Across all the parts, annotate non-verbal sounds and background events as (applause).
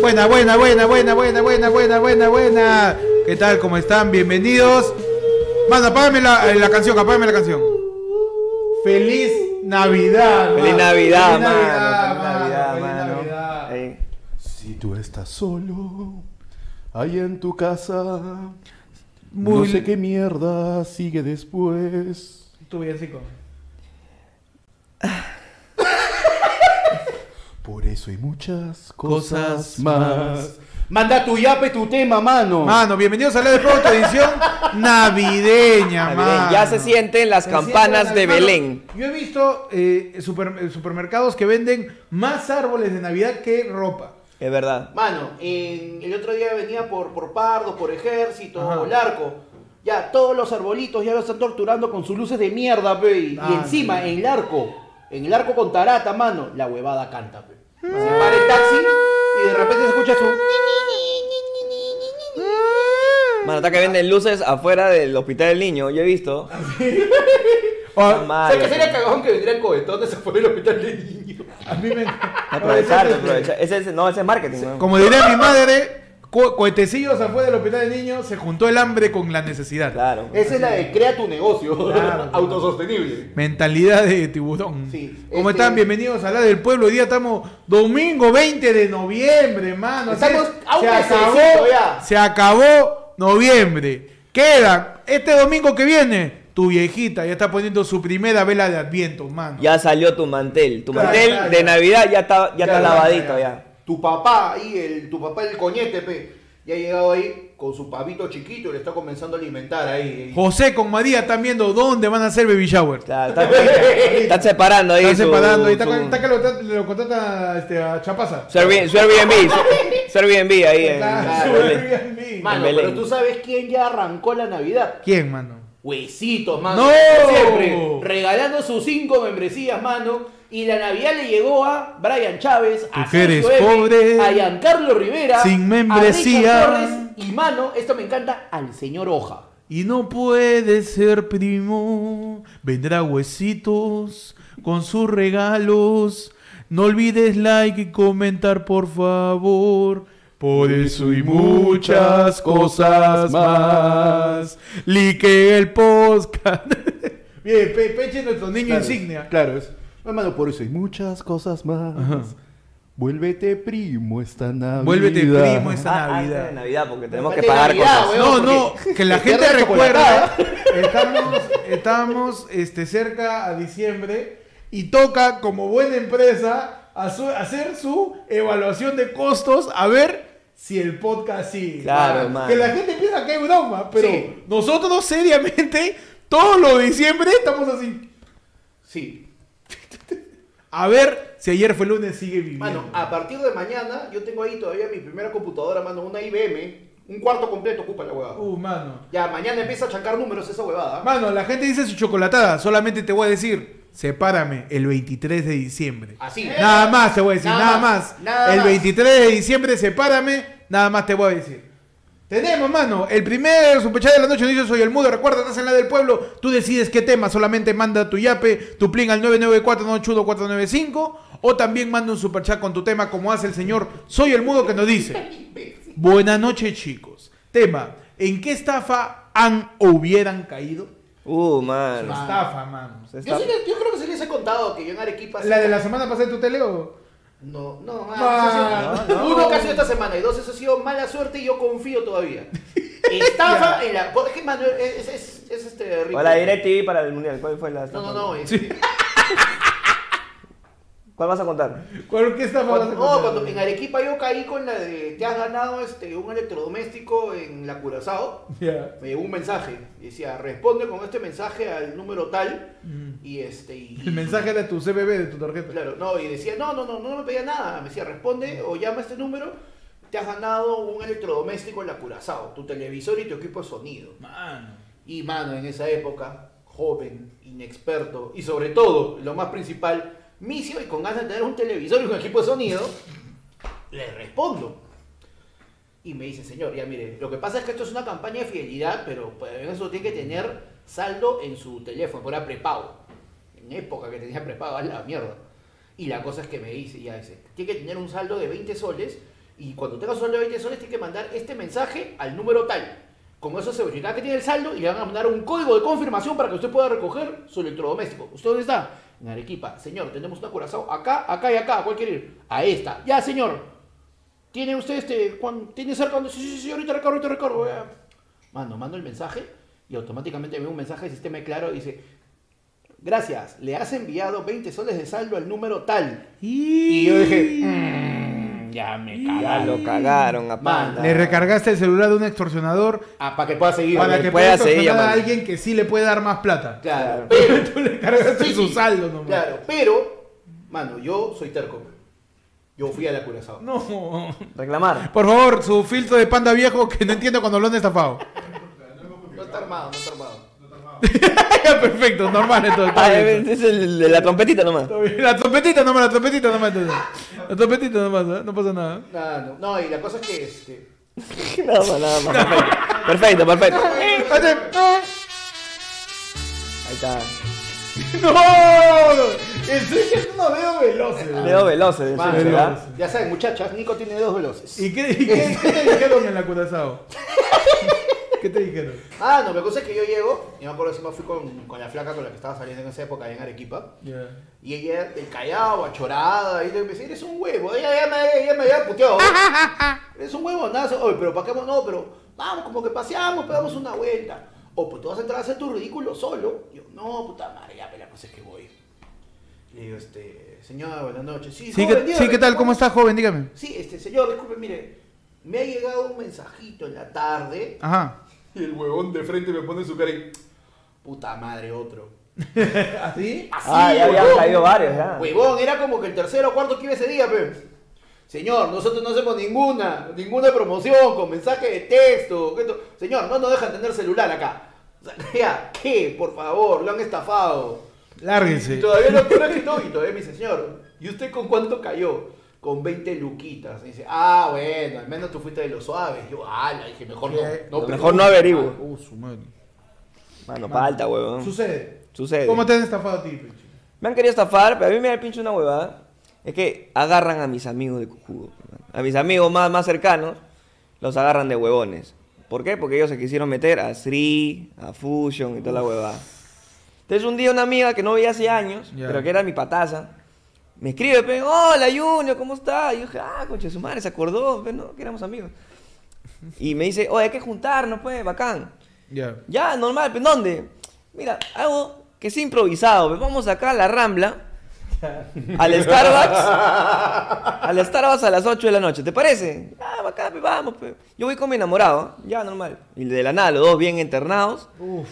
Buena, buena, buena, buena, buena, buena, buena, buena, buena. ¿Qué tal? ¿Cómo están? Bienvenidos. Mano, apágame la, eh, la canción, apágame la canción. Feliz Navidad. Feliz mano. Navidad, Feliz mano. Navidad, Feliz Navidad, Feliz mano. Navidad. Ahí. Si tú estás solo, ahí en tu casa, Muy- no sé qué mierda sigue después. Tu villancico. Por eso hay muchas Cosas cosas, más. más. Manda tu yape tu tema, mano. Mano, bienvenidos a la de Pronto, edición navideña, mano. Ya se sienten las Se campanas sienten de las- Belén. Mano, Yo he visto eh, super- eh, supermercados que venden más árboles de Navidad que ropa. Es verdad. Mano, en- el otro día venía por, por Pardo, por Ejército, Ajá. Larco. Ya, todos los arbolitos ya los están torturando con sus luces de mierda, pe. Y, Ah, encima, en el arco, en el arco con tarata, mano, la huevada canta, pe. Se para el taxi y de repente se escucha su... Mano, está que venden luces afuera del hospital del niño. Yo he visto. O- Está mal. ¿Sabes qué sería cagón que vendrían cohetones afuera del hospital del niño? a mí me Aprovechar, (laughs) aprovechar. Ese es, no, ese es marketing. ¿no? Como diría mi madre, co- cohetecillos afuera del hospital de niños, se juntó el hambre con la necesidad. Claro. Esa es la de crea tu negocio, Claro. (laughs) autosostenible. Mentalidad de tiburón. Sí, ¿Cómo este- están? Bienvenidos a la del pueblo. Hoy día estamos domingo 20 de noviembre, mano. Así Estamos se acabó, ya. se acabó noviembre. Queda este domingo que viene. Tu viejita ya está poniendo su primera vela de adviento, mano. Ya salió tu mantel. Tu Claro, mantel de ya. Navidad ya está, ya está Ya, lavadito ya. ya. Tu papá ahí, el, tu papá el coñete, pe, ya ha llegado ahí con su pavito chiquito y le está comenzando a alimentar ahí. José con María están viendo dónde van a hacer baby shower. Claro, están separando ahí. Están su- separando. Ahí está, su- está que lo, lo contrata este, a Chapaza. Su Airbnb, su Airbnb, ahí en, Claro, su. Airbnb. Mano, En pero tú sabes quién ya arrancó la Navidad. ¿Quién, mano? Huesitos, mano. ¡No! Siempre regalando sus cinco membresías, mano. Y la Navidad le llegó a Brian Chávez, a Sergio M, pobre, a Giancarlo Rivera, sin a membresía. Richard Torres y, mano, esto me encanta, al señor Hoja. Y no puede ser primo, vendrá huesitos con sus regalos. No olvides like y comentar, por favor. Por eso y muchas cosas más. Like el podcast. (laughs) Bien, Pe- Peche es nuestro niño Claro, insignia. Claro, es. Hermano, por eso hay muchas cosas más. Ajá. Vuélvete primo esta Navidad. Vuélvete primo esta Ah, antes Navidad. de Navidad, porque tenemos que pagar Navidad, cosas. weón. No, no, que la te gente recuerda. Estamos, estamos este, cerca a diciembre y toca como buena empresa a su- hacer su evaluación de costos a ver si el podcast sigue. Claro, Ah, man. Que la gente piensa que es broma, pero Sí. nosotros seriamente, todo lo de diciembre estamos así. Sí. A ver si ayer fue lunes sigue viviendo. Mano, a partir de mañana, yo tengo ahí todavía mi primera computadora, mano, una IBM. Un cuarto completo ocupa la huevada. Uh, mano. Ya, mañana empieza a chancar números esa huevada. Mano, la gente dice su chocolatada. Solamente te voy a decir, sepárame el 23 de diciembre. Así. Nada más te voy a decir, nada, Nada más. más, nada el más. 23 de diciembre, sepárame, nada más te voy a decir. Tenemos, mano, el primer superchat de la noche nos dice Soy el Mudo. Recuerda, estás en la del pueblo. Tú decides qué tema. Solamente manda tu yape, tu plin al 994-981-495. O también manda un superchat con tu tema, como hace el señor Soy el Mudo que nos dice: (laughs) Buenas noches, chicos. Tema: ¿En qué estafa han o hubieran caído? Uh, man. Estafa, mano. Se Yo, sí creo que sí les he contado que yo en Arequipa... ¿La de la semana pasada de tu tele o.? No, no, mano, Ah, ha sido- no, no. Sido esta semana y dos, eso ha sido mala suerte y yo confío todavía. (laughs) Estafa en la... Es que, mano, es, es, es este... rico. O la DirecTV para el mundial. ¿Cuál fue la? No, no, no. (laughs) es- ¿Cuál vas a contar? ¿Cuál qué estafa vas a contar? no, cuando en Arequipa yo caí con la de te has ganado este, un electrodoméstico en la Curazao, Ya. me llegó un mensaje decía responde con este mensaje al número tal Mm. y este y, El mensaje era tu CBB de tu tarjeta. claro no y decía no no no no me pedía nada me decía responde o llama a este número te has ganado un electrodoméstico en la Curazao tu televisor y tu equipo de sonido Mano. y mano en esa época joven inexperto y sobre todo lo más principal misio y con ganas de tener un televisor y un equipo de sonido le respondo y me dice, señor, ya mire, lo que pasa es que esto es una campaña de fidelidad, pero pues, eso tiene que tener saldo en su teléfono, por prepago. En época que tenía prepago, a la mierda. Y la cosa es que me dice, ya dice, tiene que tener un saldo de 20 soles Y cuando tenga su saldo de 20 soles, tiene que mandar este mensaje al número tal. Con eso se verifica que tiene el saldo y le van a mandar un código de confirmación para que usted pueda recoger su electrodoméstico. ¿Usted dónde está? En Arequipa. Señor, tenemos una curazao acá, acá y acá. ¿A cuál quiere ir? A esta. Ya, señor. ¿Tiene usted este. ¿Tiene cerca donde? Sí, sí, sí, ahorita recargo, ahorita recargo. ya. Mando, mando el mensaje y automáticamente veo un mensaje de sistema de claro y dice. Gracias, le has enviado 20 soles de saldo al número tal. Y yo dije, "Mm, ya me Ya cagaron. lo cagaron a panda. Le recargaste el celular de un extorsionador Ah, para que pueda seguir. para ¿no? que pueda pueda seguir a alguien que sí le puede dar más plata. Claro, (laughs) pero, Tú le cargaste Sí, su saldo nomás. claro, pero, mano, yo soy terco. Yo fui a la curazao. No. Reclamar. Por favor, su filtro de panda viejo que no entiendo cuando lo han estafado. No está armado, no está armado. (laughs) Perfecto, normal entonces. Ah, es el de la trompetita nomás. La trompetita nomás, la trompetita nomás entonces. La trompetita nomás, ¿eh? no pasa nada. Nada, no, no, y la cosa es que este. (laughs) nada más, nada más. Perfecto, perfecto. perfecto. Ahí está. (laughs) ¡No! Estoy es dedos veloces. Dedo veloces, serio, ¿verdad? ya saben, muchachas, Nico tiene dedos veloces. ¿Y qué, y qué- qué te dijeron en la curazao? ¿Qué te dijeron? Ah, no, la cosa es que yo llego, y me acuerdo me fui con, con la flaca con la que estaba saliendo en esa época allá en Arequipa. Y ella, el callado, achorada, y le empecé, eres un huevo. Ella, ella me, ella me había puteado. (laughs) eres un huevo, nada. Oye, pero ¿para qué? vamos? No, pero vamos, como que paseamos, pegamos una vuelta. O pues tú vas a entrar a hacer tu ridículo solo. Y yo, no, puta madre, ya, pero la cosa es que voy. Le digo, este, señor, buenas noches. Sí, Sí, joven, ¿qué, dígame, sí, ¿qué tal? ¿Cómo está, joven? Dígame. Sí, este, señor, disculpe, mire, me ha llegado un mensajito en la tarde. Ajá. Y el huevón de frente me pone su cara y, puta madre, otro. (laughs) ¿Así? Así, Ah, ya habían huevón. caído varios, ya. Huevón, era como que el tercero o cuarto que iba ese día, pe. Señor, nosotros no hacemos ninguna, ninguna promoción con mensaje de texto. esto- Señor, no nos dejan tener celular acá. O sea, (laughs) ya, ¿qué? Por favor, lo han estafado. Lárguense. Y todavía lo peor es que no, y todavía me dice, señor, ¿y usted con cuánto cayó? Con 20 luquitas. Y dice, ah, bueno, al menos tú fuiste de los suaves. Yo, ah, la dije, mejor no. ¿Qué? no Mejor no averiguo. Uh, su madre. Mano, falta, huevón. Sucede. Sucede. ¿Cómo te han estafado a ti, Pechi? Me han querido estafar, pero a mí me da el pinche una huevada. Es que agarran a mis amigos de cojudo. A mis amigos más, más cercanos, los agarran de huevones. ¿Por qué? Porque ellos se quisieron meter a Sri, a Fusion y toda la huevada. Entonces un día una amiga que no veía hace años, pero que era mi pataza, me escribe, pe, hola Junior, ¿cómo estás? Y yo dije, ah, concha su madre, se acordó, pe, no, que éramos amigos. Y me dice, oye, hay que juntarnos, pues, bacán. Ya. Ya, normal, ¿pero dónde? Mira, algo que es improvisado. pues, Vamos acá a la Rambla, (laughs) al Starbucks, al Starbucks a las 8 de la noche. ¿Te parece? Ah, bacán, pues, vamos. pues. Yo voy con mi enamorado, ya, normal. Y de la nada, los dos bien internados. Uf.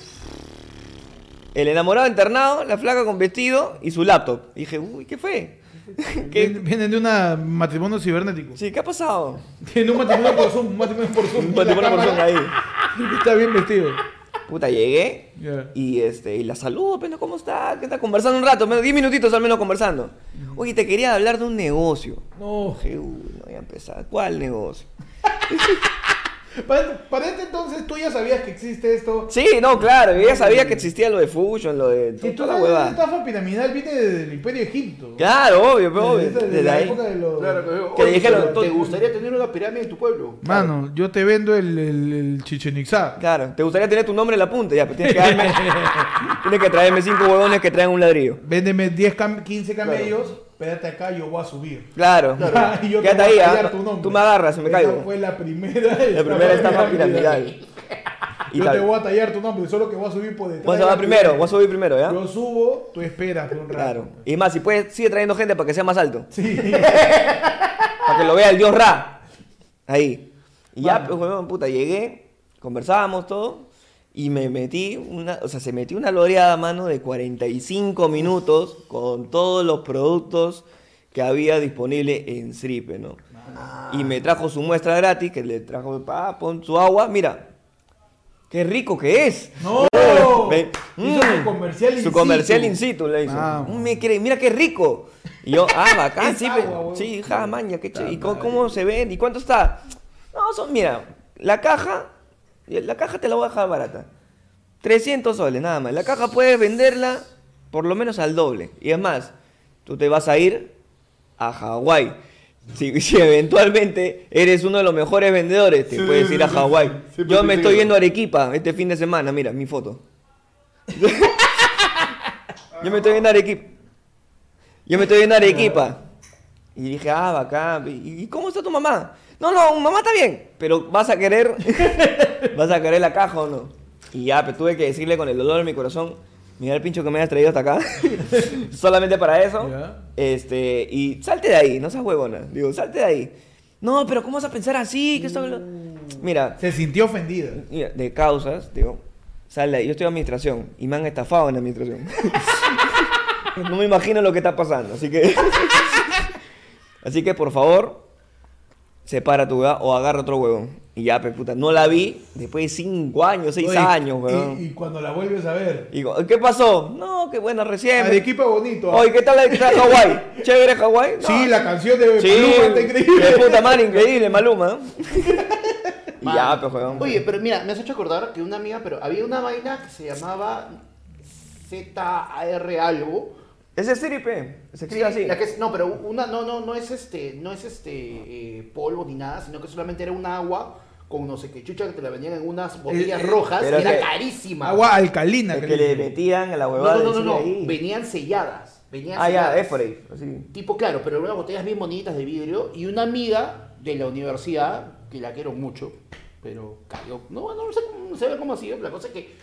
El enamorado internado, la flaca con vestido y su laptop. Y dije, uy, ¿qué fue? (laughs) ¿Qué? Vienen, de un matrimonio cibernético. Sí, ¿qué ha pasado? Tienen un matrimonio por Zoom, un matrimonio por Zoom. Un matrimonio por Zoom ahí. (laughs) Está bien vestido. Puta, llegué Ya. y este y la saludo, pero ¿cómo está? ¿Qué está conversando un rato? menos 10 minutitos al menos conversando. Oye, te quería hablar de un negocio. No. Dije, uy, no voy a empezar. ¿Cuál negocio? (laughs) Para, para este entonces tú ya sabías que existe esto. Sí, no, claro, yo ya sabía que existía lo de Fusion, lo de toda la toda la huevada. estafa piramidal viene del Imperio de Egipto. Claro, obvio, pero obvio. Desde, Desde la ahí. época de los... Claro, que, Que oye, dijeron, ¿te gustaría tener una pirámide en tu pueblo? Mano, yo te vendo el, el, el Chichen Itzá. Claro, ¿te gustaría tener tu nombre en la punta? Ya, pero tienes que darme. (laughs) tienes que traerme cinco huevones que traen un ladrillo. Véndeme 10, cam- 15 camellos, espérate acá, yo voy a subir. Claro. y (laughs) yo te Quédate voy ahí, a ¿ah? tallar tu nombre. Tú me agarras y me Esa caigo. fue la primera. La primera estafa piramidal. (laughs) Y Yo tal. te voy a tallar tu nombre, solo que voy a subir por detrás. De a subir primero, vos a subir primero, ¿ya? Yo subo, tú esperas un rato. Claro. Y más, si puedes, sigue trayendo gente para que sea más alto. Sí. (laughs) Para que lo vea el dios Ra. Ahí. Y ya, pues, huevón, puta, llegué, conversábamos todo. Y me metí una, o sea, se metió una loreada mano de 45 minutos con todos los productos que había disponible en Sripe, ¿no? Y me trajo su muestra gratis, que le trajo, pa, pon su agua, mira, qué rico que es. ¡No! (laughs) Ve- Hizo Mm. su comercial in Su comercial in situ le hizo. Mm, me quiere- mira qué rico. Y yo, ah, bacán, (laughs) sí, agua, sí, ja, maña, qué ch- ¿Y cómo, cómo se ven? ¿Y cuánto está? No, son, mira, la caja, la caja te la voy a dejar barata. 300 soles, nada más. La caja puedes venderla por lo menos al doble. Y es más, tú te vas a ir a Hawái. Si, (laughs) si eventualmente eres uno de los mejores vendedores, te Sí, puedes ir a Hawái. sí. Yo me estoy yendo a Arequipa este fin de semana, mira, mi foto. (laughs) Yo me estoy yendo a Arequipa. Yo me estoy yendo a Arequipa. Y dije, ah, bacán. ¿Y y cómo está tu mamá? No, no, mamá está bien. Pero vas a querer. (laughs) ¿Vas a querer la caja o no? Y ya, pues tuve que decirle con el dolor en mi corazón. Mira el pincho que me has traído hasta acá. (laughs) Solamente para eso. Este, y salte de ahí, no seas huevona. Digo, salte de ahí. No, pero ¿cómo vas a pensar así? Que esto- Mira, Se sintió ofendida. mira, de causas, digo, sal de ahí. Yo estoy en administración y me han estafado en administración. (laughs) no me imagino lo que está pasando, así que. así que por favor, separa tu hueá o agarra otro huevón. Y ya, pues puta, no la vi después de cinco años, seis Oye, años, y- weón. Y, cuando la vuelves a ver. Y digo, ¿qué pasó? No, qué bueno, recién. Arequipa bonito. ¿ah? Oye, ¿qué tal, tal Hawái? (laughs) ¿Chévere Hawái? No, Sí, la canción de Sí, Maluma está increíble. de puta madre, increíble, Maluma. (laughs) y ya, pues, weón. Oye, pero mira, me has hecho acordar que una amiga, pero había una vaina que se llamaba ZAR algo. Ese es Siripe, se escribe así. La que es- no, pero una no, no, no es este, no es este eh, polvo ni nada, sino que solamente era un agua con no sé qué chucha que te la vendían en unas botellas Eh, eh, rojas, era que- carísima. Agua alcalina. Que le metían a la huevada no, no, no, no, ahí. venían selladas. Venían Ah, ya, selladas. es por ahí. Así. Tipo, claro, pero unas botellas bien bonitas de vidrio y una amiga de la universidad, que la quiero mucho, pero cayó. No, no sé, cómo- no sé cómo ha sido, la cosa es que.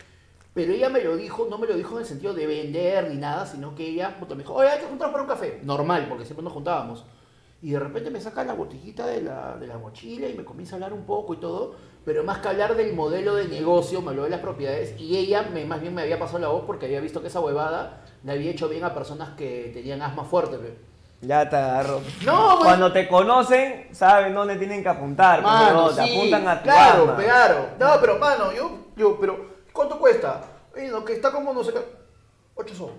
Pero ella me lo dijo, no me lo dijo en el sentido de vender ni nada, sino que ella puta, me dijo, oye, hay que juntarnos para un café. Normal, porque siempre nos juntábamos. Y de repente me saca la botellita de la, de la mochila y me comienza a hablar un poco y todo, pero más que hablar del modelo de negocio, me habló de las propiedades y ella me, más bien me había pasado la voz porque había visto que esa huevada le había hecho bien a personas que tenían asma fuerte. Ya te agarro. No. (laughs) Cuando te conocen, saben dónde tienen que apuntar. pues, Mano, te apuntan a tu claro, claro. No, pero mano, yo, yo, pero ¿cuánto cuesta? Oye, lo que está como no sé qué. 8 so.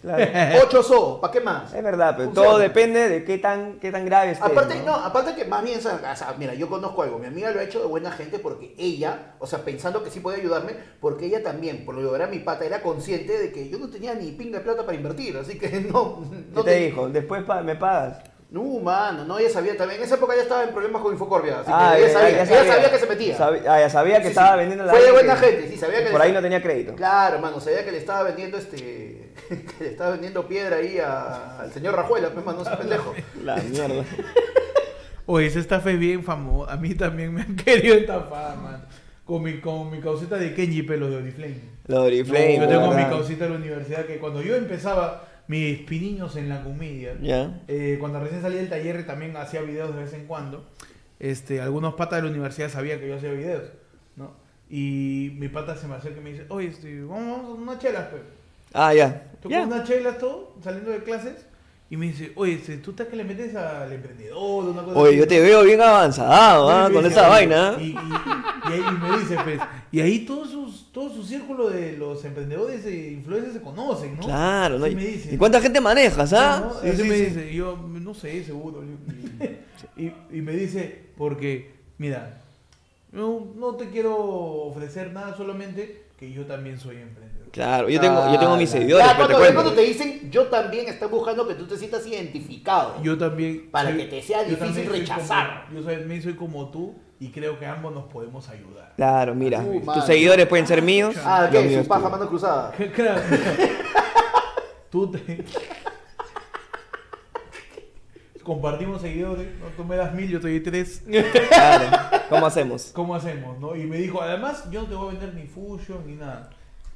Claro. (laughs) 8 so, ¿para qué más? Es verdad, pero Funciona. todo depende de qué tan, qué tan grave esté. Aparte, ¿no? no, aparte que más bien, o sea, mira, yo conozco algo, mi amiga lo ha hecho de buena gente porque ella, o sea, pensando que sí puede ayudarme, porque ella también, por lo que era mi pata, era consciente de que yo no tenía ni pinga de plata para invertir, así que (laughs) no, ¿Qué no te dijo? Después pa- me pagas. No, mano, no, ella sabía también, en esa época ya estaba en problemas con Infocorvia, así Ah, que ella ya- sabía, ya ella sabía que se metía. Sabi- ah, ya sabía que Sí, estaba sí. vendiendo la Fue de buena que- gente, sí, sabía que Por ahí no tenía crédito. Claro, mano, sabía que le estaba vendiendo este. (laughs) que le estaba vendiendo piedra ahí a- al señor Rajuela, pues, mano, no seas pendejo. (laughs) La mierda. (laughs) Oye, esa estafa es bien famosa. A mí también me han querido estafar, man. Con mi, con mi causita de Kenji, pelo de Oriflame. La Oriflame. yo tengo mi causita de la universidad que cuando yo empezaba mis piniños en la comedia, eh, cuando recién salí del taller también hacía videos de vez en cuando. Este, algunos patas de la universidad sabían que yo hacía videos, ¿no? Y mi pata se me acerca y me dice, oye, este, vamos, vamos a unas chelas, pues. Ah, ya. Tú Ya. con unas chelas todo, saliendo de clases, y me dice, oye, este, tú estás que le metes al emprendedor, una cosa Oye, así, yo ¿no?". te veo bien avanzado, ¿ah? Con esa vaina. Y, y- y ahí me dice, pues, y ahí todo, sus, todo su círculo de los emprendedores e influencers se conocen, ¿no? Claro, ¿no? Me dice. ¿Y cuánta gente manejas, ah? ¿no? Sí, Así sí, me sí. dice, yo no sé, seguro. y, y me dice, porque, mira, no, no te quiero ofrecer nada, solamente que yo también soy emprendedor. Claro, yo tengo, yo tengo mis seguidores, Ya, pero te cuando, cuento. cuando te dicen, yo también están buscando que tú te sientas identificado. Yo también. Para que te sea yo difícil rechazar. como- yo también soy como tú y creo que ambos nos podemos ayudar. Claro, mira, Uh, tus seguidores pueden ser míos. ah, ¿qué? míos Su paja mano cruzada. (laughs) Claro. (laughs) Tú te... Compartimos seguidores, ¿no? tú me das mil, yo te doy tres. Claro, ¿cómo hacemos? ¿Cómo hacemos? ¿no? Y me dijo, además, yo no te voy a vender ni Fusion ni nada.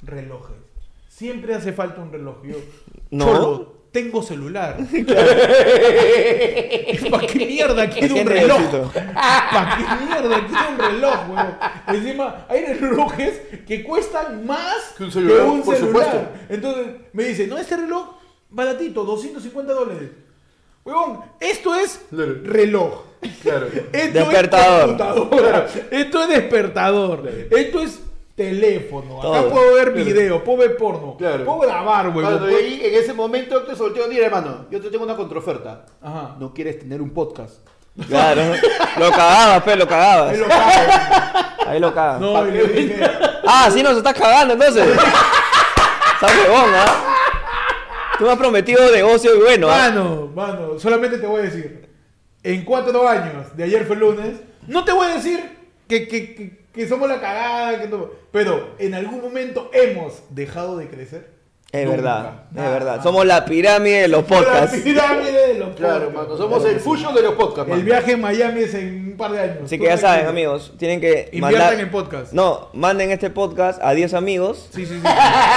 Relojes. Siempre hace falta un reloj. Yo, (laughs) No. Cholo, tengo celular. (laughs) ¿Para qué mierda quiero ¿Qué un reloj? (laughs) ¿Para qué mierda quiero un reloj, weón? Encima, hay relojes que cuestan más Que un celular, por celular. supuesto. Entonces, me dice, no, este reloj, baratito, 250 dólares. Huevón, esto es Claro. reloj. Claro. Esto Despertador. es computadora. Esto es despertador. Esto es teléfono. Acá Todo. puedo ver video, puedo ver porno. Claro. Puedo grabar, huevón. Cuando puedo- ahí, en ese momento te solteo, mira hermano, yo te tengo una contraoferta. Ajá. ¿No quieres tener un podcast? Claro, lo cagabas, pero lo cagabas. Ahí lo cago. Ahí lo cagas. No, y le dije, Ah, sí nos estás cagando entonces. Estás huevón, ¿ah? Tú me has prometido negocio y bueno, ¿ah? mano, mano, solamente te voy a decir. en cuatro años, de ayer fue lunes, no te voy a decir que, que- que- que somos la cagada, que no- pero en algún momento hemos dejado de crecer. Es Nunca. verdad, es verdad. Somos la pirámide de los podcasts. La pirámide de los Claro, podcasts. mano. Somos el fusion de los podcasts, El viaje en Miami es en un par de años. Así que ya saben, amigos, tienen que Inviertan mandar... en podcast. No, manden este podcast a 10 amigos, Sí, sí, sí.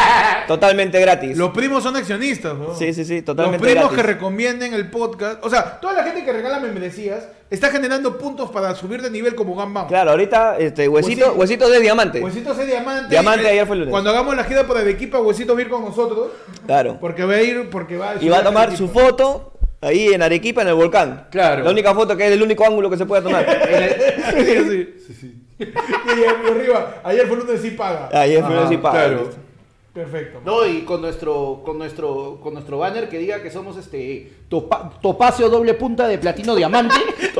(laughs) totalmente gratis. Los primos son accionistas, ¿no? Sí, sí, sí, totalmente Los primos gratis. que recomienden el podcast. O sea, toda la gente que regala membresías está generando puntos para subir de nivel como Gambam. Claro, ahorita, este, huesito, Huesito. huesito de diamante. Huesitos es diamante. Diamante ayer fue el lunes. Cuando hagamos la gira por Arequipa, Huesitos va a ir con nosotros. Claro. Porque va a ir, porque va a Y va a tomar su foto ahí en Arequipa, en el volcán. Claro. La única foto que es el único ángulo que se puede tomar. (laughs) sí, sí, sí. Y ahí arriba, ayer fue lunes sí paga. Ajá, sí paga. claro. listo. Perfecto. No, y con nuestro, con nuestro, con nuestro banner que diga que somos este topa- topacio doble punta de platino diamante. (laughs)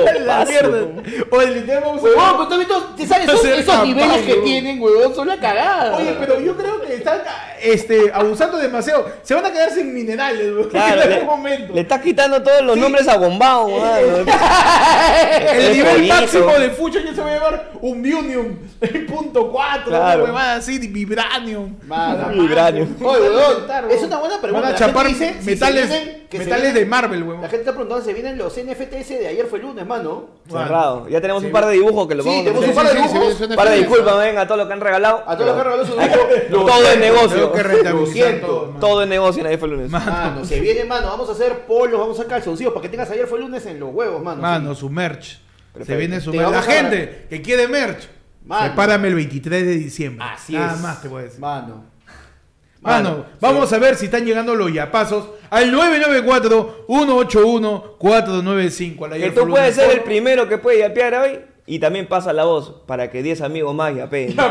mierda. ¿no? Oye, literal vamos a Huevón, pero también tú- ¿te sabes esos, Hacer esos campaña, niveles que huevón. tienen, huevón, son la cagada. Oye, pero yo creo que están este, abusando demasiado. Se van a quedar sin minerales, güey. Claro, en le, algún momento. le estás quitando todos los nombres a Bombao, mano. el Es nivel pollito. máximo de Fucho ya se va a llevar un Viunium (laughs) punto 4, Claro. una huevada así, de Vibranium. Mano. Vibranium. Oye, es una buena pregunta. Van a chapar dice si metales, vienen- que se metales vienen- de Marvel, huevón. La gente está preguntando si vienen los NFTs de ayer fue lunes, mano. Cerrado. Ya tenemos Sí. un par de dibujos que lo Sí, vamos a tenemos hacer. un par de Sí, sí, sí, dibujos. sí, sí, Un par de sí. disculpas, ven, a todos los que han regalado. A todos los que han regalado su Hay- dibujo, todo es negocio. Tengo que rentabilizar Lo siento. todo, es negocio en Ayer fue lunes. Mano, se viene, mano. Vamos a hacer polos, vamos a hacer calzoncillos para que tengas ayer fue lunes en los huevos, mano. Mano, Sí. su merch. Se viene su merch. La gente que quiere merch, Mano. sepárame el 23 de diciembre. Así Nada es. más te voy a decir. Mano. Mano, vamos a ver si están llegando los yapazos al 994-181-495. a la Que tú puedes lunes. ser el primero que puede yapear hoy y también pasa la voz para que 10 amigos más yapeen. (laughs)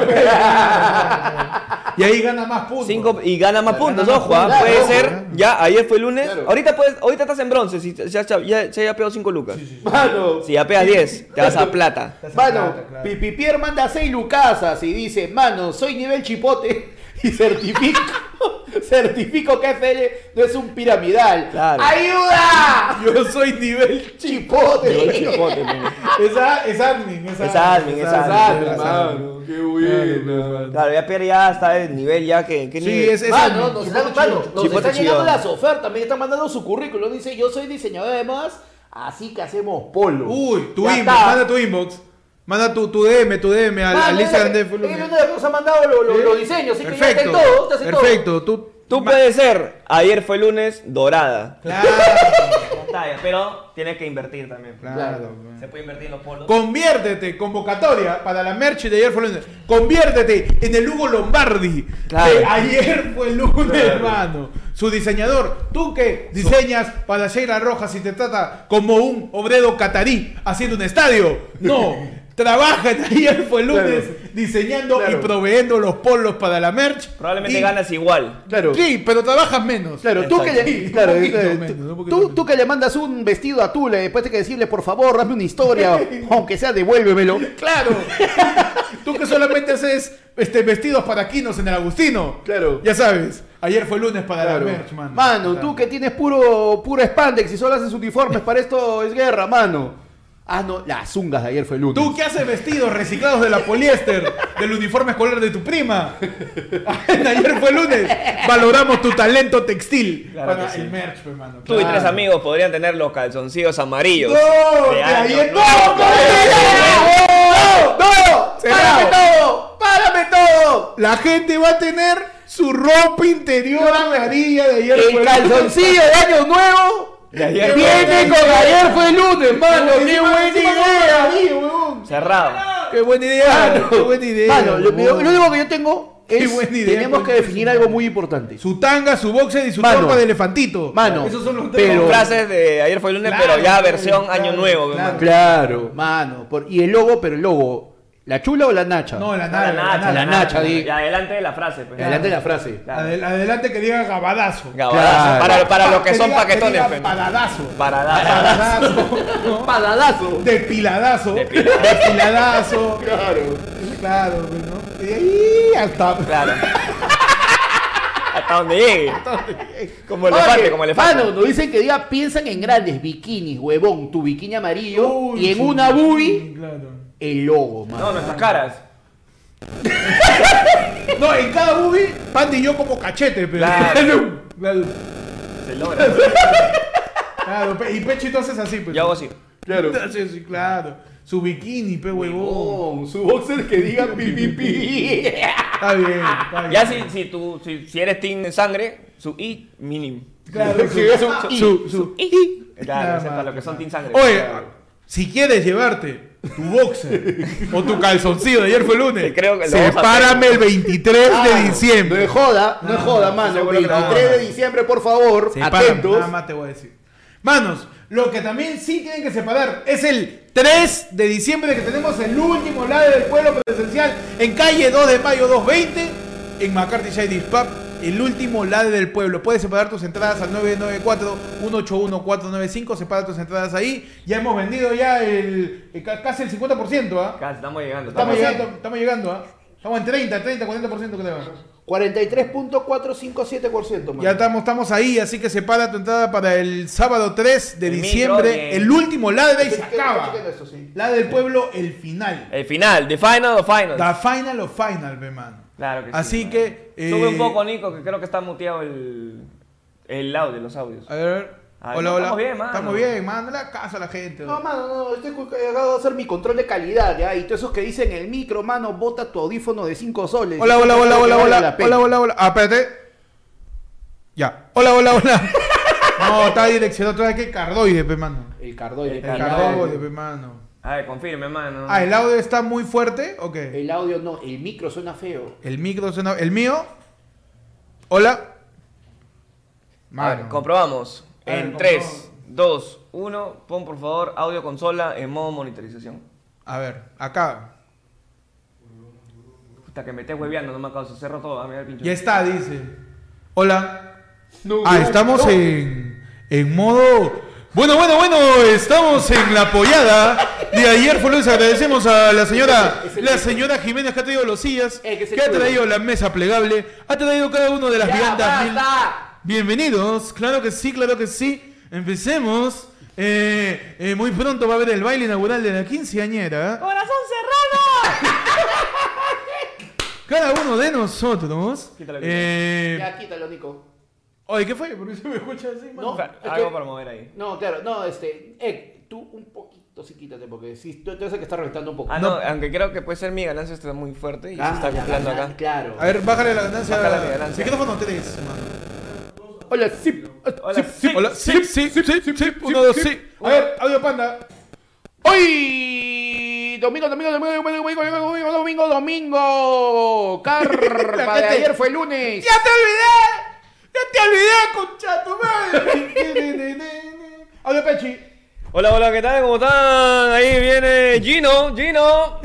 Y ahí gana más puntos. Cinco, y gana más Gana puntos, más ojo, ah, puntos. puede Claro, ser, claro. ya ayer fue lunes, Claro. ahorita puedes, ahorita estás en bronce, si ya, ya, ya, yapeado 5 lucas. Mano. Si yapeas 10, te vas a plata. Mano, claro. Pipipier manda 6 lucasas y dice, mano, soy nivel chipote y certifico, (laughs) certifico que FL no es un piramidal. Claro. ¡Ayuda! Yo soy nivel Chipote. Chipote, man. Esa es admin, es Es admin, es admin, es mano. Qué buena. Claro, yapear ya está en nivel ya que, ¿qué Sí, nivel? es, es Mano, admin. nos, Chipote están, mano, chido. nos Chipote están llegando las ofertas, también están mandando su currículum. Dice, yo soy diseñador de más, así que hacemos polo. Uy, tu Ya inbox, está. manda tu inbox. Manda tu, tu DM, tu DM al, Mano, al Instagram de él- Full él uno de nos ha mandado los, diseños, así que ya está todo, está en todo. perfecto. Tú, Tú puedes ser, ayer fue lunes, dorada. Claro, pero tienes que invertir también. claro. Se puede invertir en los polos. Conviértete, convocatoria para la merch de ayer fue lunes. Conviértete en el Hugo Lombardi. Claro. Ayer fue lunes, hermano. Su diseñador. Tú que diseñas para Sheila Rojas y te trata como un obrero catarí haciendo un estadio. No. Trabaja en ayer fue lunes diseñando Claro. y proveyendo los polos para la merch. Probablemente Y- ganas igual. Claro. Sí, pero trabajas menos. Claro, tú que, le, (laughs) claro, Un poquito menos, tú- un poquito tú, menos. tú que le mandas un vestido a Tule, después tienes que decirle, por favor, hazme una historia, (laughs) aunque sea, devuélvemelo. Claro. (laughs) Tú que solamente haces este, vestidos para quinos en el Agustino. Claro. Ya sabes. Ayer fue lunes para Claro. la merch, mano. Mano, Claro. tú que tienes puro, puro spandex y solo haces uniformes para esto es guerra, mano. Ah, no, las zungas de ayer fue lunes. Tú que haces vestidos reciclados de la poliéster del uniforme escolar de tu prima. Ayer fue lunes. Valoramos tu talento textil. Claro para que sí. el merch, pues, mano. Tú y tres amigos podrían tener los calzoncillos amarillos. ¡No! De ayer- nuevo. ¡No! ¡No! ¡No! ¡Párame todo! ¡Párame todo! La gente va a tener su ropa interior amarilla de ayer fue El lunes. calzoncillo de año nuevo De ayer viene con ayer fue lunes, mano. ¡Qué buena idea! Cerrado. Qué buena idea. Qué buena idea. Mano, lo, único que yo tengo es idea, tenemos que definir algo muy importante. Su tanga, su boxer y su Mano. de elefantito. Mano, Esos son los tres. pero- Frases de ayer fue lunes, Claro, pero ya versión claro, año nuevo. claro. Claro, mano. por- y el logo, pero el logo, ¿la chula o la nacha? No, la nada. la nacha, la nacha, di. Y adelante de la frase. Pues. Adelante la frase. Adel- adelante que diga gabadazo. Gabadazo. Claro. Para, para los que son diga- paquetones. diga pues. Paradazo. Para dar. Paradazo. ¿no? Padadazo. (laughs) Depiladazo. Depiladazo. Depiladazo. Claro. Claro, pues, ¿no? Y ahí hasta. Claro. (laughs) Hasta donde llegue. Como Oye, elefante, como elefante. Mano, nos dicen que diga piensan en grandes bikinis, huevón, tu bikini amarillo Uy, y en sí, una bubi Claro. El logo, mano. No, nuestras caras. (laughs) No, en cada movie, Pandy y yo como cachete, pero. Claro. (laughs) claro. Se logra. Claro, y Pechito haces así, pues. Yo hago así. Claro. (laughs) Así, claro. Su bikini, pe huevón. Su boxer que diga pi pi pi. Está bien, está bien. Ya si, si, tú, si, si eres team de sangre, su I mínimo. Claro, Sí, su, su, su- I. Claro, los que son team sangre. Oye, Claro. si quieres llevarte tu boxer o tu calzoncillo de ayer fue lunes, Que creo que sepárame el 23 de Ah, No es diciembre. joda, no es joda, mano. no. 23 de diciembre, por favor, Sepárame, atentos. nada más te voy a decir. Manos, lo que también sí tienen que separar es el 3 de diciembre que tenemos el último lado del pueblo presencial en calle 2 de mayo 220 en McCarthy Shady Pub. El último lado del pueblo. Puedes separar tus entradas al 994-181-495. Separa tus entradas ahí. Ya hemos vendido ya el, el ca- casi el 50%. ¿ah? Casi, estamos llegando. Estamos estamos- llegando, estamos llegando. ¿ah? Estamos en 30, 30, 40% creo. 43.457%, mano. Ya estamos, estamos ahí, así que separa tu entrada para el sábado 3 de El diciembre, micro, el último lado y se acaba. chequen eso, sí. La del pueblo, el final. El final, the final of finals. The final of final, ve, mano. Claro que sí. Así mano. que. eh, Sube un poco, Nico, que creo que está muteado el, el audio, los audios. A ver. Ay, hola, no, hola. estamos bien, mano. Estamos bien, mano. Dale caso a la gente. No, mano, no, estoy cu- acabo de hacer mi control de calidad, ¿ya? Y todos esos que dicen el micro, mano, bota tu audífono de 5 soles. Hola, hola, hola, hola, vale hola. la. Hola, hola, hola. Ah, espérate. Ya. Hola, hola, hola. (laughs) No, está direccionado otra vez que cardoide, pe, mano. El cardoide. El El Cardoide. cardoide, pe, mano. A ver, confirme, mano. Ah, ¿el audio está muy fuerte o qué? El audio no, el micro suena feo. El micro suena. ¿El mío? Hola. A ver, Mano. comprobamos. A ver, En 3, comprobamos. 2, 1, pon por favor audio consola en modo monitorización. A ver, acá. Hasta que me estés hueveando, no me acabo cerro todo, a mirar el pincho. Ya está, dice. Hola. No, Ah, no, estamos no. en, en modo. Bueno, bueno, bueno, estamos en la apoyada de ayer fue lunes. Agradecemos a la señora, Es el- la señora Jiménez que ha traído los sillas, que ha traído la mesa plegable, ha traído cada uno de las ¡Ya, viandas. mil-! Bienvenidos, claro que sí, claro que sí. Empecemos. Eh, eh, muy pronto va a haber el baile inaugural de la quinceañera. ¡Corazón cerrado! (laughs) Cada uno de nosotros. Quítalo, eh, Ya, quítalo, Nico. Oye, ¿qué fue? ¿Por qué se me escucha así, mano? No, Algo que- para mover ahí. No, claro, no, este. Eh, tú un poquito sí quítate, porque si tú, entonces que está reventando un poco. Ah, ah no, aunque creo que puede ser mi ganancia está muy fuerte y se ah, está acoplando acá. Claro. A ver, bájale la ganancia. Bájale mi ganancia. micrófono 3, mano. Hola, sí. Ah, hola, sí. Hola, sí, sí, sí, sí, Uno, dos, sí. A ver, audio panda. ¡Hoy! Domingo, domingo, domingo, domingo, domingo, domingo, domingo. domingo Carpa de (laughs) ayer fue lunes. ¡Ya te olvidé! ¡Ya te olvidé, concha tu madre! (laughs) ¡Audio Pechi! Hola, hola, ¿qué tal? ¿Cómo están? Ahí viene Gino, Gino.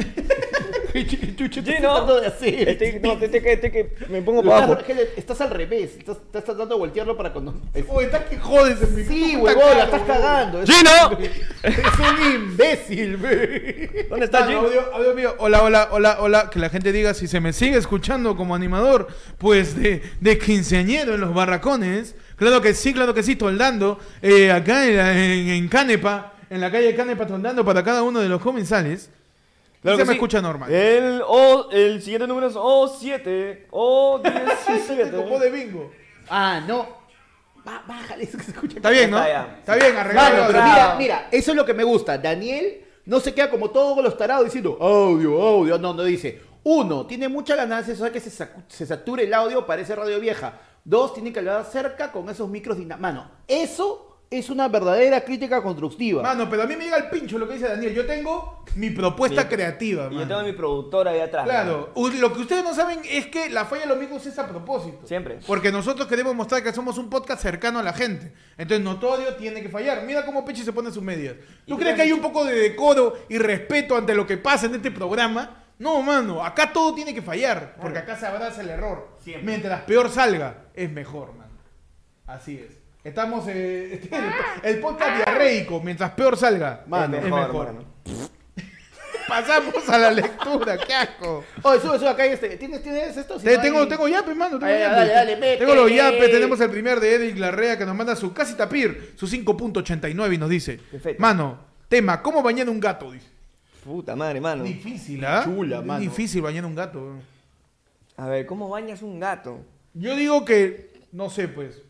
Chucho, ¿qué Gino. estás tratando de hacer? Este, no, este que, este que me pongo para estás- abajo. Estás al revés. Estás, estás tratando de voltearlo para cuando. Oye, está que jodes el micrófono. Sí, huevón, la estás cagando. Es- ¡Gino! Es un imbécil, ve. ¿Dónde está Mano, Gino? audio, mío. Hola, hola, hola, hola. Que la gente diga si se me sigue escuchando como animador, pues de, de quinceañero en los barracones. Claro que sí, claro que sí, toldando. eh, acá en, en- en Canepa, en la calle Canepa, toldando para cada uno de los comensales. Claro se que me sí. escucha normal. El, o, el siguiente número es O7. O17. (laughs) Como de bingo. Ah, no. Ba- bájale, eso que se escucha. Está bien, ¿no? Está bien, arreglado. Mano, pero mira, mira, eso es lo que me gusta. Daniel no se queda como todos los tarados diciendo audio, audio. No, no dice. Uno, tiene mucha ganancia, eso hace que se, se sature el audio, parece radio vieja. Dos, tiene que hablar cerca con esos micros dinam- Mano, eso es una verdadera crítica constructiva. Mano, pero a mí me llega el pincho lo que dice Daniel. Yo tengo mi propuesta Sí. creativa, Y yo mano. tengo a mi productora ahí atrás. Claro, lo que ustedes no saben es que la falla de los micros es a propósito. Siempre. Porque nosotros queremos mostrar que somos un podcast cercano a la gente. Entonces, notorio tiene que fallar. Mira cómo Pechi se pone sus medias. ¿Tú ¿Y crees que hay un poco de decoro y respeto ante lo que pasa en este programa? No, mano. Acá todo tiene que fallar. Porque acá se abraza el error. Siempre. Mientras peor salga, es mejor, mano. Así es. Estamos. eh, el, el podcast diarreico. Mientras peor salga, Mano, es mejor, mano. (laughs) Pasamos a la lectura, qué asco. Oye, sube, sube acá hay este. ¿Tienes, tienes esto? Si Te- no tengo, hay- tengo yapes, mano. Tengo, Ay, yapes. dale, dale, tengo los yapes. Tenemos el primer de Edith Larrea que nos manda su casi tapir, su 5.89 y nos dice: Perfecto. Mano, tema, ¿cómo bañar un gato? Dice. Puta madre, mano. Difícil, ¿ah? Chula, Es mano. Difícil bañar un gato. A ver, ¿cómo bañas un gato? Yo digo que, no sé, pues.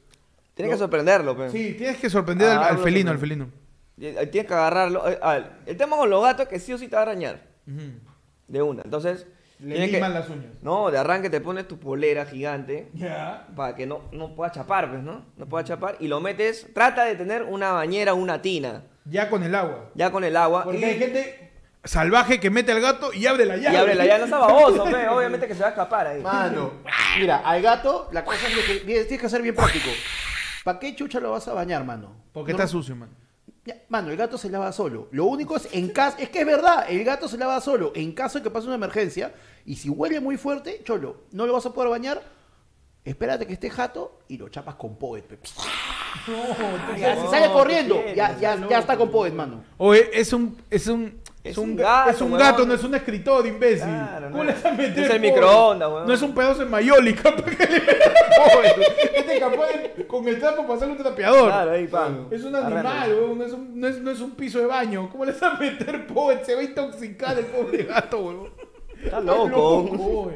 Tienes que sorprenderlo, pe. Sí, tienes que sorprender al- Ah, al, felino, no. al felino. Eh, Tienes que agarrarlo. eh, a ver, el tema con los gatos es que sí o sí te va a arañar. De una. Entonces. Le que- liman las uñas. No, de arranque te pones tu polera gigante. Ya. Para que no, no pueda chapar, pues, ¿no? No pueda chapar. Y lo metes. Trata de tener una bañera, una tina. Ya con el agua. Ya con el agua. Porque y, hay gente salvaje que mete al gato y abre la y llave. abre la llave. No está baboso, (laughs) pe. Obviamente que se va a escapar ahí. Mano, mira, al gato la cosa es que tienes, tienes que ser bien práctico. ¿Para qué chucha lo vas a bañar, mano? Porque está sucio, man. Ya, Mano, el gato se lava solo. Lo único es en caso, es que es verdad, el gato se lava solo. En caso de que pase una emergencia y si huele muy fuerte, cholo, no lo vas a poder bañar. Espérate que esté jato y lo chapas con Poet. pe. (laughs) Ya, si No, sale ¿qué corriendo, ya, ya, ya está con Poet, mano. Oye, es un. Es un. Es Es un gato, es un gato, no es un escritor, imbécil. Claro, ¿Cómo no le es- vas a meter? es el microondas, huevón. No es un pedazo de mayólica (laughs) para que le. Este capaz de- con el trapo pasarle un trapeador. Claro, ahí, pam. Es un animal, huevón, no es un, no, es, no es un piso de baño. ¿Cómo le vas a meter poet? Se va a intoxicar el pobre gato, huevón. Está loco. huevón.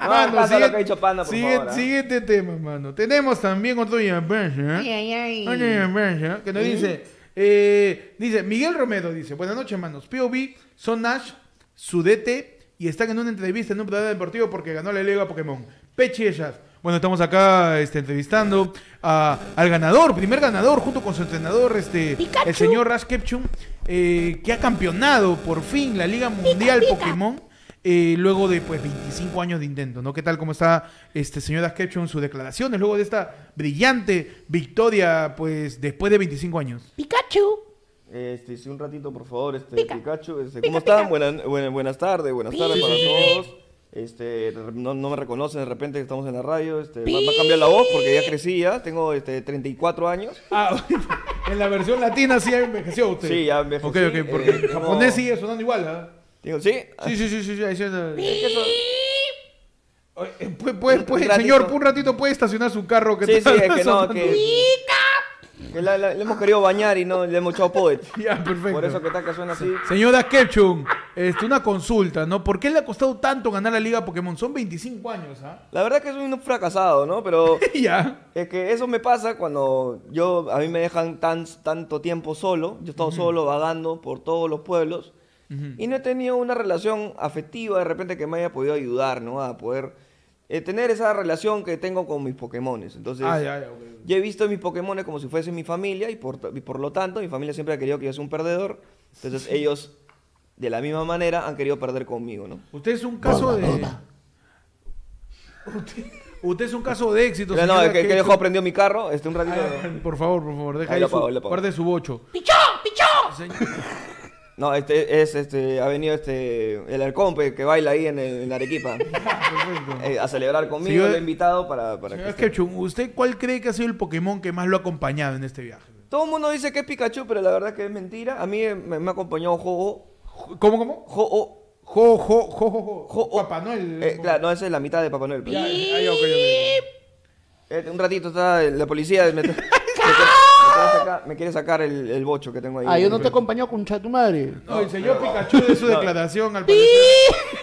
No, pasa lo que ha dicho Panda, por sigue- favor, ¿ah? Siguiente tema, mano. Tenemos también otro llamado, ¿eh? Oye, Benja, que nos dice, eh, dice, Miguel Romero dice, buenas noches, manos. POV, son Nash, Sudete, y están en una entrevista en un programa deportivo porque ganó la Liga Pokémon. Pechi ellas. Bueno, estamos acá este, entrevistando a- al ganador, primer ganador, junto con su entrenador, este, el señor Rash Ketchum, eh, que ha campeonado por fin la Liga Mundial Pokémon. Eh, luego de pues 25 años de intento, ¿no? ¿Qué tal cómo está este señor Ash Ketchum sus declaraciones luego de esta brillante victoria pues después de 25 años? Pikachu. Este, sí, un ratito, por favor, este, Pica. Pikachu. Este, Pica, ¿Cómo están? pica. Buenas, buenas, buenas tardes, buenas tardes para todos. Este, no, no me reconocen de repente que estamos en la radio. Este, me, me ha cambiado la voz porque ya crecí ya. Tengo este, 34 años. Ah, (laughs) en la versión latina sí envejeció usted. Sí, ya envejecí. Ok, ok, porque Eh, en japonés sigue sonando igual, ¿ah? ¿Sí? Sí, sí, sí, sí, sí, sí, eh, ¿Qué eso? Oye, eh, puede- puede- puede- Un ratito. señor, un ratito puede estacionar su carro que Sí, sí, es que no, que... que la- la- le hemos querido bañar y no le hemos echado poet. (laughs) Ya, perfecto. Por eso que está que suena así. Señora Ketchum, este, una consulta, ¿no? ¿Por qué le ha costado tanto ganar la Liga Pokémon? Son 25 años, ¿ah? La verdad que soy un fracasado, ¿no? Pero... (laughs) ya. Es que eso me pasa cuando yo a mí me dejan tan, tanto tiempo solo. Yo he estado solo vagando por todos los pueblos y no he tenido una relación afectiva de repente que me haya podido ayudar, ¿no? A poder eh, tener esa relación que tengo con mis Pokémones. Entonces, Ah, ya, ya, ok. yo he visto a mis Pokémones como si fuesen mi familia y por, y por lo tanto mi familia siempre ha querido que yo sea un perdedor. Entonces ellos de la misma manera han querido perder conmigo, ¿no? Usted es un caso de... Usted, usted es un caso de éxito, no, señora es que, que dejó prendió mi carro, este un ratito. Ay, por favor, por favor, deja Ahí su, apago. guarde su bocho. ¡Pichón! ¡Pichón! Señor- No, este es este ha venido este el Arcompe que baila ahí en, el- en Arequipa (laughs) eh, a celebrar conmigo, lo he invitado para, para que Señora esté. Ketchum, ¿usted cuál cree que ha sido el Pokémon que más lo ha acompañado en este viaje? Todo el mundo dice que es Pikachu, pero la verdad que es mentira. A mí me, me ha acompañado Ho-Oh. ¿Cómo, cómo? Ho-Oh. Jo, jo, jo, jo, jo. Papá Noel. Eh, claro, no, esa es la mitad de Papá Noel. Ya, ya, ya, ok, ok. Eh, un ratito está la policía. (laughs) Me, me- me quiere sacar, me quiere sacar el, el bocho que tengo ahí. Ah, yo no te acompañó con tu madre. No, el señor Pikachu de su declaración, al parecer.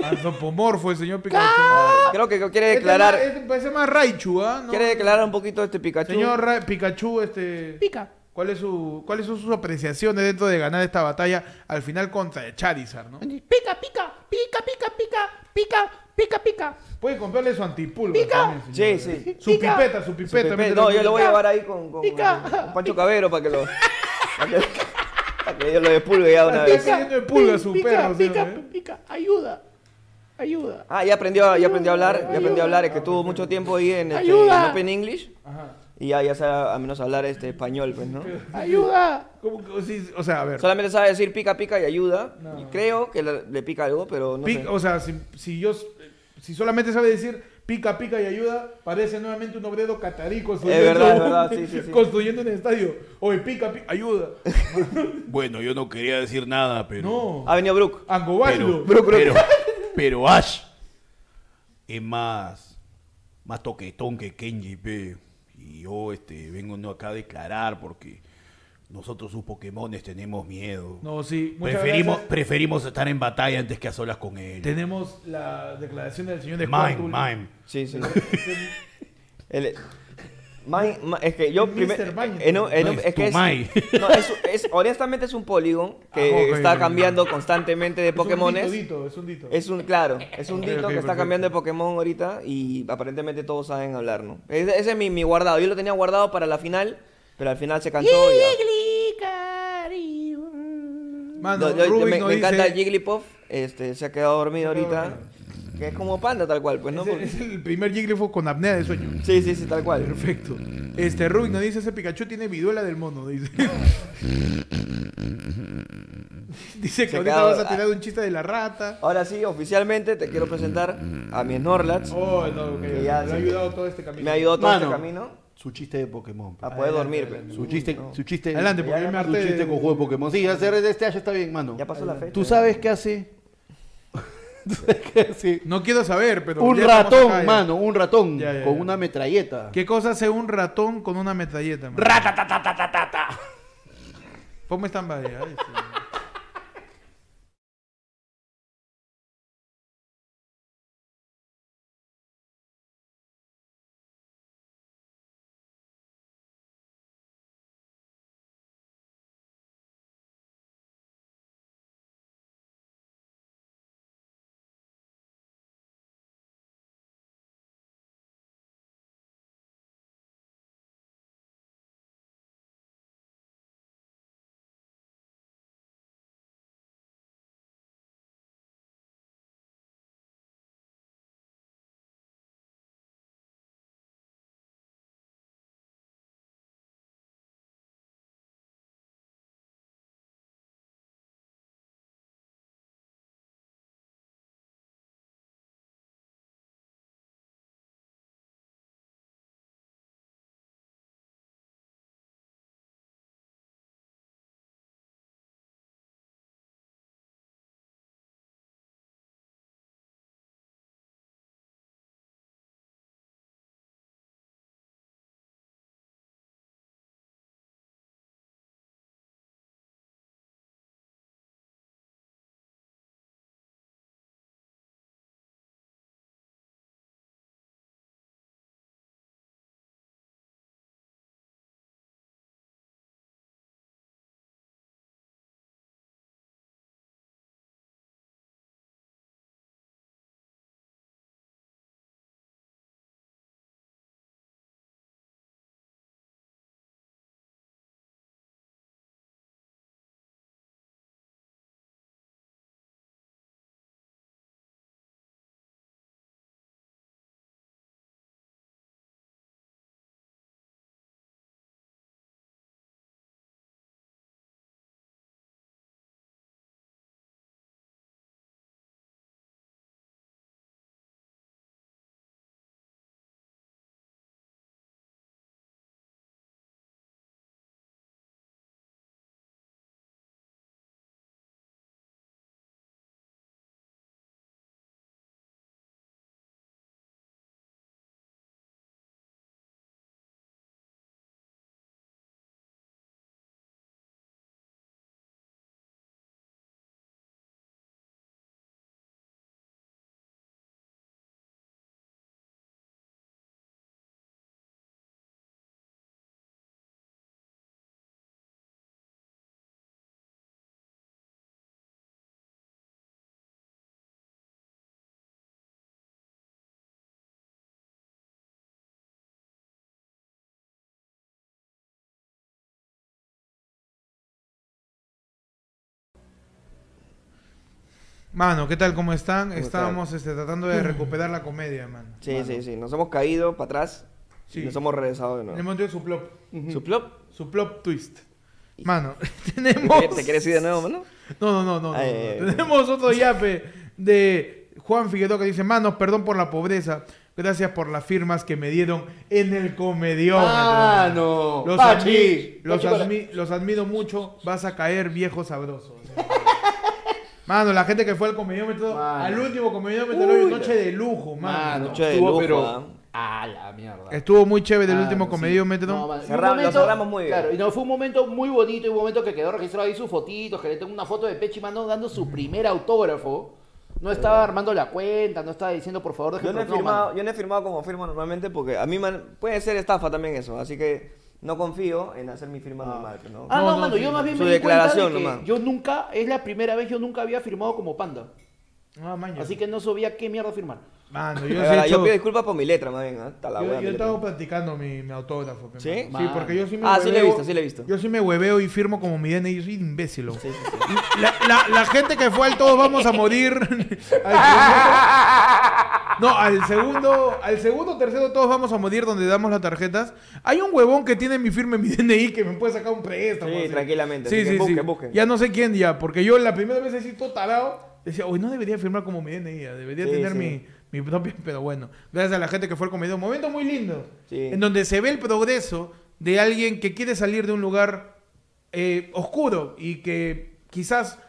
Antropomorfo, el señor Pikachu. Ah, Creo que quiere declarar. este parece más Raichu, ¿ah? ¿No? Quiere declarar un poquito este Pikachu. Señor Ra- Pikachu, este. Pica. ¿Cuál es su, ¿Cuáles son sus apreciaciones dentro de ganar esta batalla al final contra Charizard, no? Pica, pica, pica, pica, pica, pica, pica, pica. Puede comprarle su antipulga Pica. también. Sí, sí. Su Pica. pipeta, su Su pipeta. Mételo no, yo lo voy a llevar ahí con, con, Pica. con Pancho Cabero para que lo. (laughs) Para que, para que yo lo despulgue ya una vez. de pulga su pica, perro, pica, ¿eh? pica, ayuda. Ayuda. Ah, ya aprendió, ya aprendió a hablar, ya aprendió a hablar, es que estuvo mucho tiempo ahí en, este, Ayuda. en Open English Ajá. y ya, ya sabe al menos hablar este español, pues, ¿no? Ayuda. ¿Cómo que- sí, o sea, a ver. Solamente sabe decir pica pica y ayuda. No. Y creo que le, le pica algo, pero no sé. O sea, si, si yo. Si solamente sabe decir pica, pica y ayuda, parece nuevamente un obrero catarí Es construyendo, verdad, es verdad, sí, sí, sí. construyendo un estadio. Oye, pica, pica, ayuda. (laughs) Bueno, yo no quería decir nada, pero. No. Ha venido Brook. Angobaldo. Pero, pero, pero Ash es más, más toquetón que Kenji, pe. Y yo este, vengo no acá a declarar porque nosotros sus Pokémones tenemos miedo. No, sí. preferimos, gracias. preferimos estar en batalla antes que a solas con él. Tenemos la declaración del señor de Mime, mime. Sí, sí. El- Mine- mi- es que yo primero. Un- en un- Nice es que es, no, es, es- honestamente es un polígono que Ah, está cambiando constantemente de Es un Pokémones. dito, es un dito. Es un, claro, es un dito que está perfecto. cambiando de Pokémon ahorita y aparentemente todos saben hablar, ¿no? Ese, ese es mi, mi guardado. Yo lo tenía guardado para la final, pero al final se cansó y ya. Mano, No, yo- yo me, nos me encanta dice- Jigglypuff, este, se ha quedado dormido ahorita. Que es como panda tal cual, pues, ¿no? Es el, Porque- es el primer Jigglypuff con apnea de sueño. Sí, sí, sí, tal cual. Perfecto. Este Rubik nos dice ese Pikachu tiene viduela del mono, dice. (laughs) dice que Se ahorita vas a tirar un chiste de la rata. Ahora sí, oficialmente te quiero presentar a mi Snorlax. Oh, no, que Que ya me ha ayudado todo este camino. Me ha ayudado todo Mano. este camino Su chiste de Pokémon. a poder Adelante, dormir. adelante. Su chiste, No. su chiste. Adelante, porque me Su harté chiste de- con juego de Pokémon. Sí, hacer de este año está bien, mano. Ya pasó la fecha. ¿Tú sabes qué hace? (laughs) ¿Tú sabes qué hace? No quiero saber, pero. Un ratón, acá, mano, un ratón Ya, ya, con ya. una metralleta. ¿Qué cosa hace un ratón con una metralleta? man? Ratatatatata. Ponme stand-by. ay, Mano, ¿qué tal? ¿Cómo están? ¿Cómo Estábamos este, tratando de recuperar la comedia, mano. Sí, sí, sí. Nos hemos caído para atrás Sí. y nos hemos regresado de nuevo. hemos dio su plop. ¿Su plop? Su plop twist. Mano, (laughs) ¿Te tenemos... ¿Te quieres ir de nuevo, mano? No, no, no, no. no, Ay, no. ay, ay. Tenemos otro (laughs) yape de Juan Figueroa que dice, manos, perdón por la pobreza, Gracias por las firmas que me dieron en el comedión. Ah, no. Los, admi- los, admi- los admiro mucho. Vas a caer viejo sabroso. Mano, la gente que fue al comediómetro, Mano. al último comediómetro, Uy, noche de lujo, mano. Mano, Noche de estuvo, lujo, pero... ah. Ah, la mierda. Estuvo muy chévere el Ah, último sí. comediómetro. No, man, Cerramos- lo cerramos muy bien. Claro, y no, fue un momento muy bonito y un momento que quedó registrado ahí sus fotitos, que le tengo una foto de Pechi Mano dando su primer autógrafo. No estaba armando la cuenta, no estaba diciendo por favor Yo déjenme no, he no, firmado, yo no he firmado como firma normalmente porque a mí man- puede ser estafa también eso, así que no confío en hacer mi firma normal. pues, ¿no? Ah, no, No, no, mano, sí, yo más bien su me di cuenta de declaración que nomás. yo nunca, es la primera vez yo nunca había firmado como panda. Ah, maña. Así que no sabía qué mierda firmar. Mano, yo, sí he verdad, yo hecho- pido disculpas por mi letra, más bien. Está la yo, yo estado practicando mi, mi autógrafo. ¿Sí? Sí, porque yo sí me Ah, sí lo he hueveo- visto, sí lo he visto. Yo sí me hueveo y firmo como mi DNI. Yo soy imbécil. Sí, sí, sí. La, la- la gente que fue al Todos Vamos a Morir. (laughs) al no, al segundo, al segundo, tercero, Todos Vamos a Morir, donde damos las tarjetas. Hay un huevón que tiene mi firma en mi DNI que me puede sacar un préstamo. Sí, así. tranquilamente, Sí, sí, busquen, sí. busquen. Ya no sé quién ya, porque yo la primera vez así todo tarado, decía, hoy no debería firmar como mi DNI, debería tener mi, mi propia. (laughs) Pero bueno, gracias a la gente que fue al comediante. Un momento muy lindo. Sí. En donde se ve el progreso de alguien que quiere salir de un lugar eh, oscuro y que quizás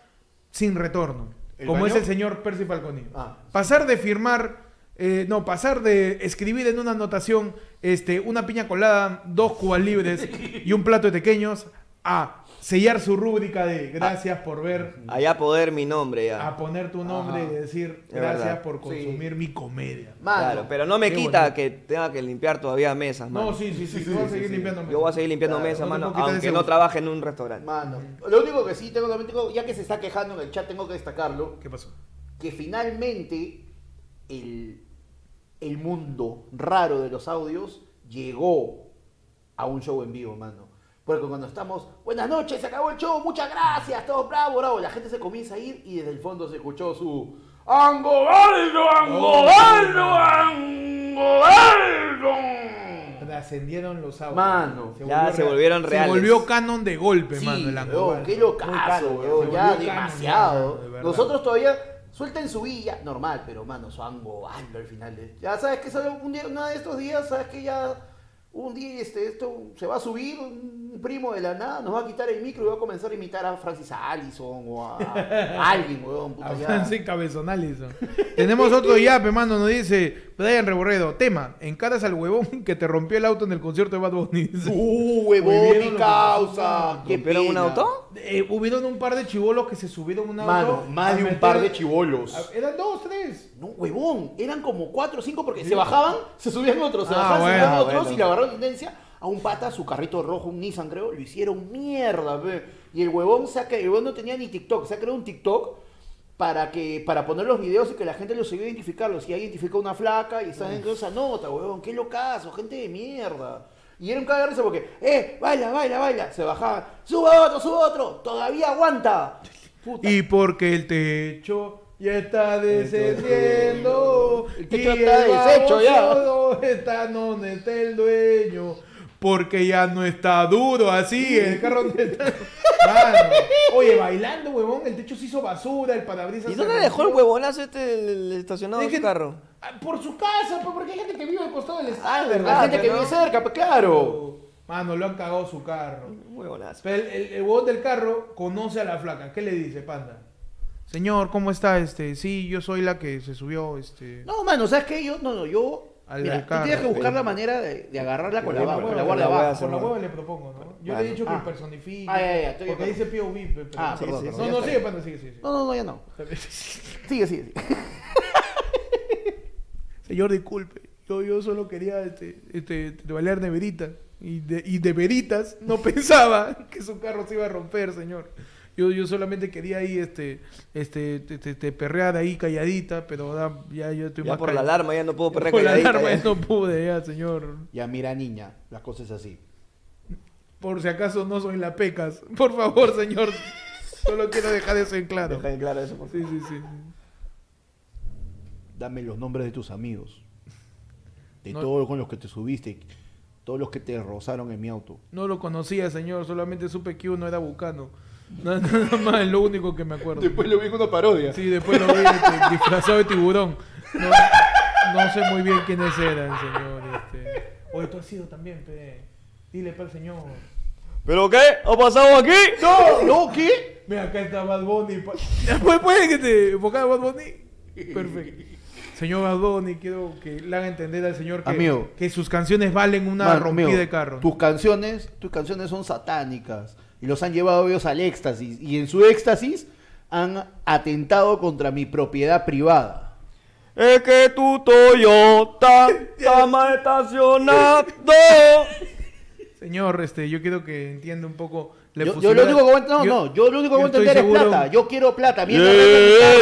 sin retorno, ¿El como baño? es el señor Percy Falconi. Ah. Pasar de firmar, eh, no, pasar de escribir en una anotación este, una piña colada, dos cubas libres (laughs) y un plato de pequeños a sellar su rúbrica de gracias por ver, Allá poder mi nombre ya. a poner tu nombre Ajá. y decir gracias por consumir mi comedia. Mano, Claro, pero no me quita bonito. que tenga que limpiar todavía mesas, mano. No, sí, sí, sí, tú vas a seguir limpiando Yo voy a seguir limpiando Claro, mesas, no mano, aunque no trabaje en un restaurante. Mano, lo único que sí tengo también tengo, ya que se está quejando en el chat, tengo que destacarlo, ¿Qué pasó? que finalmente el, el mundo raro de los audios llegó a un show en vivo, mano. Porque cuando estamos, buenas noches, se acabó el show, muchas gracias, todos bravo, bravo, la gente se comienza a ir y desde el fondo se escuchó su Angobaldo, Angobaldo, Angobaldo. Trascendieron los audios. Mano. Ya se real- volvieron Se reales. volvió canon de golpe, Sí, mano, el Angobaldo. qué locazo, Muy canon, ya, weón, se ya canon, demasiado. de. Nosotros todavía suelten su villa, normal, pero mano, su Angobaldo al final. de- Ya sabes que sale un día, uno de estos días, sabes que ya un día este, esto se va a subir, un primo de la nada nos va a quitar el micro y va a comenzar a imitar a Francis Allison o a, a (laughs) alguien, weón, puta, A ya. Francis Cabezonal hizo. Tenemos otro yape, mano, nos dice Brian Reborredo, tema, encaras al huevón que te rompió el auto en el concierto de Bad Bunny. Uh, huevón, mi causa. qué ¿Rompieron un pena. auto? Eh, hubieron un par de chivolos que se subieron a un auto. Mano, más de un meter- par de chivolos. Eran dos, tres. No, huevón, eran como cuatro o cinco porque se bajaban, se subían otros, se Ah, bajaban, se subían otros bueno. y le agarraron tendencia a un pata, su carrito rojo, un Nissan creo, lo hicieron mierda, pe. Y el huevón saca, el huevón no tenía ni TikTok, se ha creado un TikTok para que para poner los videos y que la gente los siga identificarlos. Si ya identifica una flaca y está dentro de esa nota, huevón, qué locazo, gente de mierda. Y era un caga de risa porque, eh, baila, baila, baila. Se bajaban, suba otro, suba otro, todavía aguanta. Puta. Y porque el techo ya está descendiendo. El techo y está deshecho ya. Está donde está el dueño. Porque ya no está duro así el carro donde está. (laughs) Mano. Oye, bailando, huevón, el techo se hizo basura, el parabrisas. ¿Y se dónde dejó el huevonazo este el estacionado Es de que- su carro? Ah, Por su casa, pues, porque hay gente que vive al costado del Ah, estadio. verdad, La gente que ¿no? vive cerca, pues claro. Mano, lo han cagado su carro. Un huevonazo. Pero el, el, el huevón del carro conoce a la flaca. ¿Qué le dice, panda? Señor, ¿cómo está? Este, sí, yo soy la que se subió, este. No, mano, ¿sabes qué? Yo, no, no, yo. Al mira, tú tienes que buscar pero- la manera de, de agarrarla con la, Con la con la hueva, guardia con la hueva, Por la sí, hueva bueno. le propongo, ¿no? Yo Bueno. le he dicho que Ah. personifique. Ah, ya, ya, estoy de porque dice POV. pero- Ah, sí, perdón, sí, perdón, No, no, sigue, panda, sigue, sigue. No, no, no, ya no. Sigue, sigue, sigue. (laughs) Señor, disculpe. Yo, yo solo quería este, este, de bailar neverita. Y de, y de veritas no (laughs) pensaba que su carro se iba a romper, señor. Yo, yo solamente quería ahí este, este, perrear ahí calladita, pero da- ya yo estoy Ya más por la alarma ya no puedo perder (laughs) Por la calladita, alarma ya. ya no pude, ya, señor. Ya, mira, niña, la cosa es así. Por si acaso no soy la pecas. Por favor, señor. Solo quiero dejar eso en claro. Deja en claro eso, por favor. Sí, sí, sí. Dame los nombres de tus amigos. De No. todos con los que te subiste. Todos los que te rozaron en mi auto. No lo conocía, señor. Solamente supe que uno era bucano. Nada, nada más, es lo único que me acuerdo. lo vi en una parodia. Sí, después lo vi este, disfrazado de tiburón. No, No sé muy bien quiénes eran, señor. Este. Oye, tú has sido también, pe. Dile para el señor. ¿Pero qué? ¿Ha pasado aquí? ¡No! ¿No? ¿Qué? Mira, acá está Bad Bunny. pa- (laughs) ¿Puede, que te enfocara Bad Bunny? Perfecto. Señor Bad Bunny, quiero que le haga entender al señor que, Amigo. que sus canciones valen una rompida amigo, de carro. Tus canciones, tus canciones son satánicas y los han llevado ellos al éxtasis y en su éxtasis han atentado contra mi propiedad privada. Es que tu Toyota está (laughs) mal estacionado. Señor, este, yo quiero que entienda un poco la Yo, yo lo único que voy a entender, no, yo- no, yo lo único que voy a entender es seguro- plata. Yo quiero plata. Yeah, Mierda, plata en mi carro.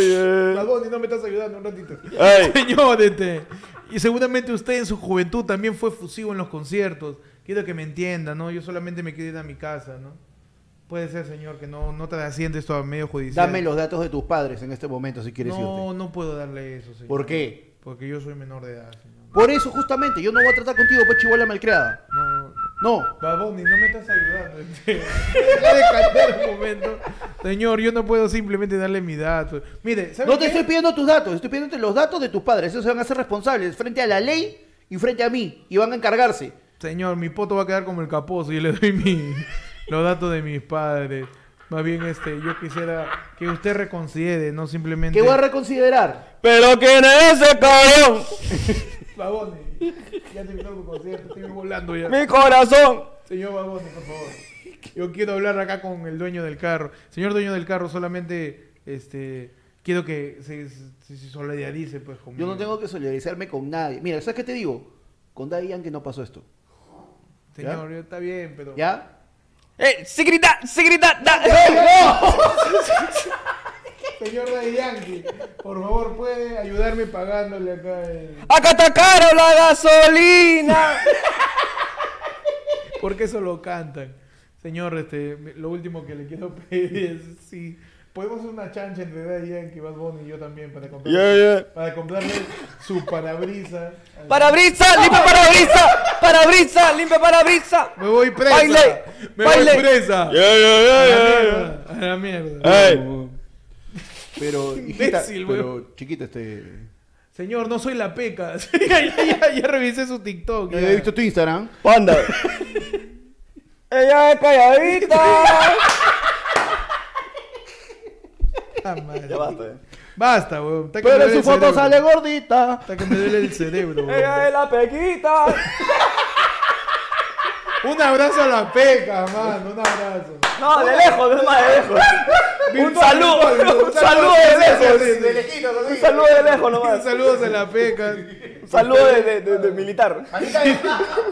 yeah, yeah. Bunny, no me estás ayudando un ratito. Ey. (laughs) Señor, este, y seguramente usted en su juventud también fue fusivo en los conciertos. Quiero que me entienda, ¿no? Yo solamente me quiero ir a mi casa, ¿no? Puede ser, señor, que no, no trasciende esto a medio judicial. Dame los datos de tus padres en este momento si quieres No, irte. no puedo darle eso, señor. ¿Por qué? Porque yo soy menor de edad, señor. Por eso justamente, yo no voy a tratar contigo, pues chivola malcriada. No, No. Bad Bunny, no me estás ayudando. Deja de cantar un momento. Señor, yo no puedo simplemente darle mi dato. Mire, ¿sabe No te qué? estoy pidiendo tus datos, estoy pidiendo los datos de tus padres. Esos se van a ser responsables frente a la ley y frente a mí. Y van a encargarse. Señor, mi poto va a quedar como el capozo y le doy mi, los datos de mis padres. Más bien, este, yo quisiera que usted reconsidere, no simplemente... ¿Qué voy a reconsiderar? Pero quién es ese cabrón, (laughs) Baboni, ya terminó tu concierto, estoy volando ya. mi corazón. Señor Baboni, por favor. Yo quiero hablar acá con el dueño del carro. Señor dueño del carro, solamente, este, quiero que se, se- se solidarice, pues, conmigo. Yo no tengo que solidarizarme con nadie. Mira, ¿sabes qué te digo? Con Daddy Yankee no pasó esto. Señor, ya está bien, pero... ¿Ya? Eh, sí grita, sí grita. da- (laughs) Señor Daddy Yankee, por favor, ¿puede ayudarme pagándole acá el... Acá está caro la gasolina. ¿Por qué eso lo cantan? Señor, este, lo último que le quiero pedir es si podemos hacer una chancha entre Daddy Yankee, Bad Bunny y yo también para comprarle, Yeah, yeah. para comprarle su parabrisa. Parabrisa, limpia parabrisa. Parabrisa, limpia parabrisa. Me voy presa. Baile, me baile. voy presa. Yeah, yeah, a la yeah, mierda. A la mierda. Ey. Pero, (laughs) hijita, Imbécil, pero chiquita, este... Señor, no soy la peca. (laughs) ya, ya, ya, ya revisé su TikTok. Ya. he visto tu Instagram. Panda. (laughs) Ella es calladita. Ah, madre. Ya basta. eh. Basta, weón. Está que me Pero duele en su el foto cerebro. sale gordita. Hasta que me duele el cerebro. weón. Ella es la pequita. Un abrazo a la peca, mano. Un abrazo. No, de lejos, de más de lejos. Un saludo, un saludo de lejos. Un saludo de lejos nomás. (laughs) Saludos a la peca. Un saludo de, de, de- de militar. Manitas de,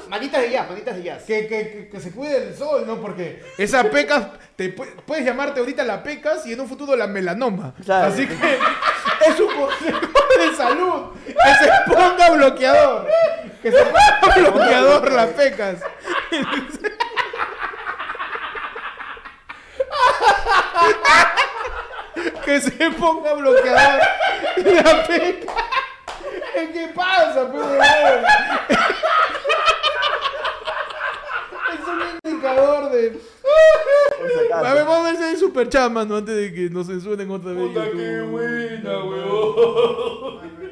manitas de jazz, manitas de jazz. Que, que, que, que se cuide del sol, ¿no? Porque esa pecas, te pu- puedes llamarte ahorita la pecas y en un futuro la melanoma. Claro. Así que (laughs) es un consejo de salud. Que se ponga bloqueador. Que se ponga (laughs) bloqueador las pecas. Que se ponga bloqueador la peca. ¿Qué pasa, pues? Es un indicador de. A ver, vamos a ver si hay superchat, mano, antes de que nos censuren otra vez. YouTube.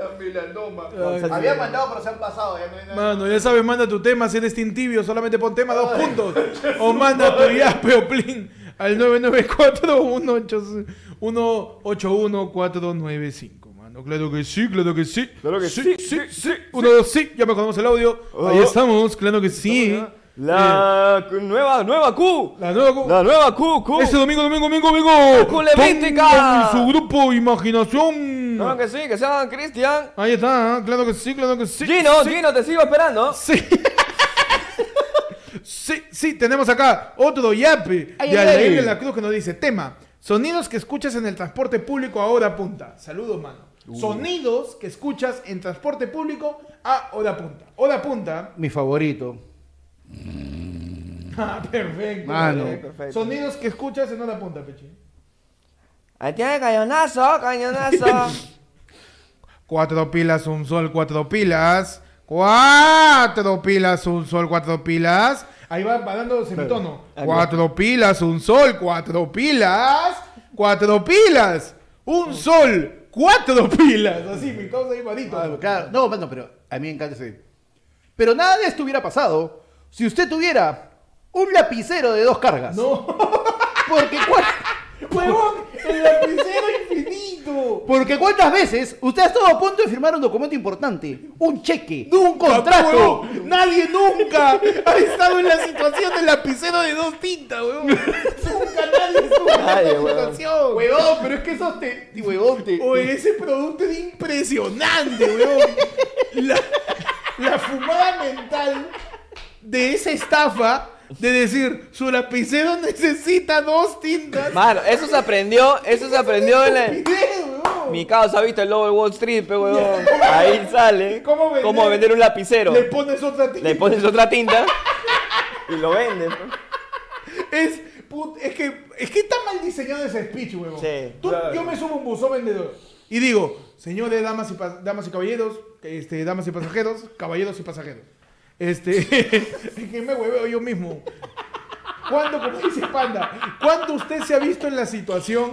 La melanoma. Ay, Había mandado, pero se han pasado. Ya no hay nada. Mano, ya sabes, manda tu tema, si eres Team Tibio, solamente pon tema dos puntos. (laughs) O manda tu yape o plin al 994-181-495, mano. Claro que sí, claro que sí. Claro que sí, sí, sí, Uno, dos, sí, ya mejoramos el audio. Ahí Oh. estamos, claro que sí. La cu- nueva, nueva Q. La nueva... La nueva Q, Q. Este domingo, domingo, domingo, domingo. Culebrística. Pongan su grupo Imaginación. Claro que sí, que sean Cristian. Ahí está, claro que sí, claro que sí. Gino, sí. Gino, te sigo esperando. Sí. (laughs) sí, sí, tenemos acá otro yape de ay. de la Cruz que nos dice, tema, sonidos que escuchas en el transporte público a hora punta. Saludos, mano. Uh. Sonidos que escuchas en transporte público a hora punta. Hora punta. Mi favorito. (laughs) Ah, perfecto. Mano. Perfecto. Sonidos que escuchas en hora punta, Pechi. Ahí tiene cañonazo, cañonazo. (laughs) Cuatro pilas, un sol, cuatro pilas. Cuatro pilas, un sol, cuatro pilas. Ahí va, va dando semitono. Cuatro pilas, un sol, cuatro pilas. Cuatro pilas, un sol, cuatro pilas. Así, mi causa ahí manito. Ah, claro. No, bueno, pero a mí me encanta ese. Pero nada de esto hubiera pasado si usted tuviera un lapicero de dos cargas. No, Porque, cua- huevón, el lapicero infinito. porque cuántas veces usted ha estado a punto de firmar un documento importante, un cheque, un contrato. huevón. Nadie nunca ha estado en la situación del lapicero de dos tintas, huevón. Nunca nadie estuvo en huevón. situación. Huevón, pero es que esos te, huevón, te- Oye, ese producto es impresionante, weón. La, la fumada mental de esa estafa de decir, su lapicero necesita dos tintas. Mano, eso se aprendió, eso se aprendió en la... Weón. Mi causa ha visto el lobo de Wall Street, pe, huevón. Ahí sale. ¿Cómo vender? vender un lapicero. Le pones otra tinta. Le pones otra tinta y lo vendes. Es, put- es, que, es que está mal diseñado ese speech, huevón. Sí, Tú- Yo me subo un buzón vendedor y digo, señores, damas y, damas y caballeros, este, damas y pasajeros, caballeros y pasajeros. Este, (laughs) es que me hueveo yo mismo. ¿Cuándo, como dice Panda, cuándo usted se ha visto en la situación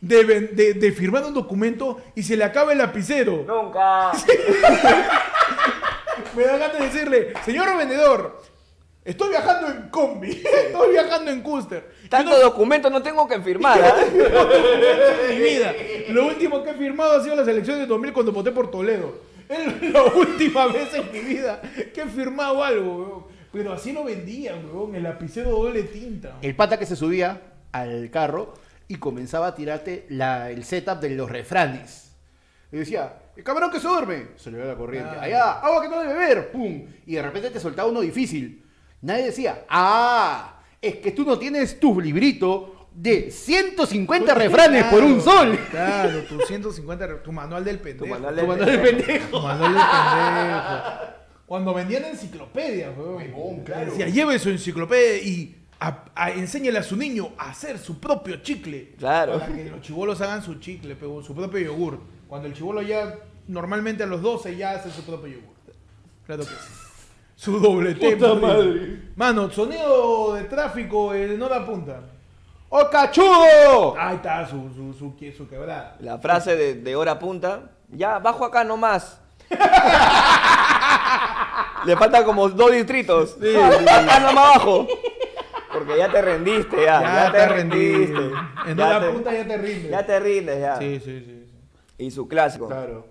de, ven- de- de firmar un documento y se le acaba el lapicero? Nunca. (laughs) Me da ganas de decirle, señor vendedor, estoy viajando en combi, (laughs) estoy viajando en Custer. Tanto documento no tengo que firmar, ¿ah? mi vida. Lo último que he firmado ha sido las elecciones de 2000 cuando voté por Toledo. (laughs) Es la última vez en mi vida que he firmado algo, weón. Pero así lo vendían, weón. El lapicero doble tinta. El pata que se subía al carro y comenzaba a tirarte la- el setup de los refranes. Y decía, el cabrón que se duerme, se le ve la corriente. Ah. Allá, agua que no debe beber, pum. Y de repente te soltaba uno difícil. Nadie decía, ah, es que tú no tienes tu librito de 150 refranes por un sol. Claro, tu 150, re- tu manual del pendejo. manual Tu del manual de pendejo. Tu manual del pendejo. Cuando vendían enciclopedias, weón. Decía, lleve su enciclopedia y a- a- enséñale a su niño a hacer su propio chicle. Claro. Para que los chivolos hagan su chicle, pero su propio yogur. Cuando el chivolo ya, normalmente a los 12 ya hace su propio yogur. Claro que sí. Su doble tempo. madre. Mano, sonido de tráfico en hora punta. ¡Oh, cachudo! Ahí está su, su, su, su quebrada. La frase de, de hora punta. Ya, bajo acá nomás. (laughs) Le faltan como dos distritos. Acá nomás abajo. Porque ya te rendiste, ya. Ya, te rendiste. En Ya hora te- punta ya te rindes. Ya te rindes, ya. Sí, sí, sí. sí. Y su clásico. Claro.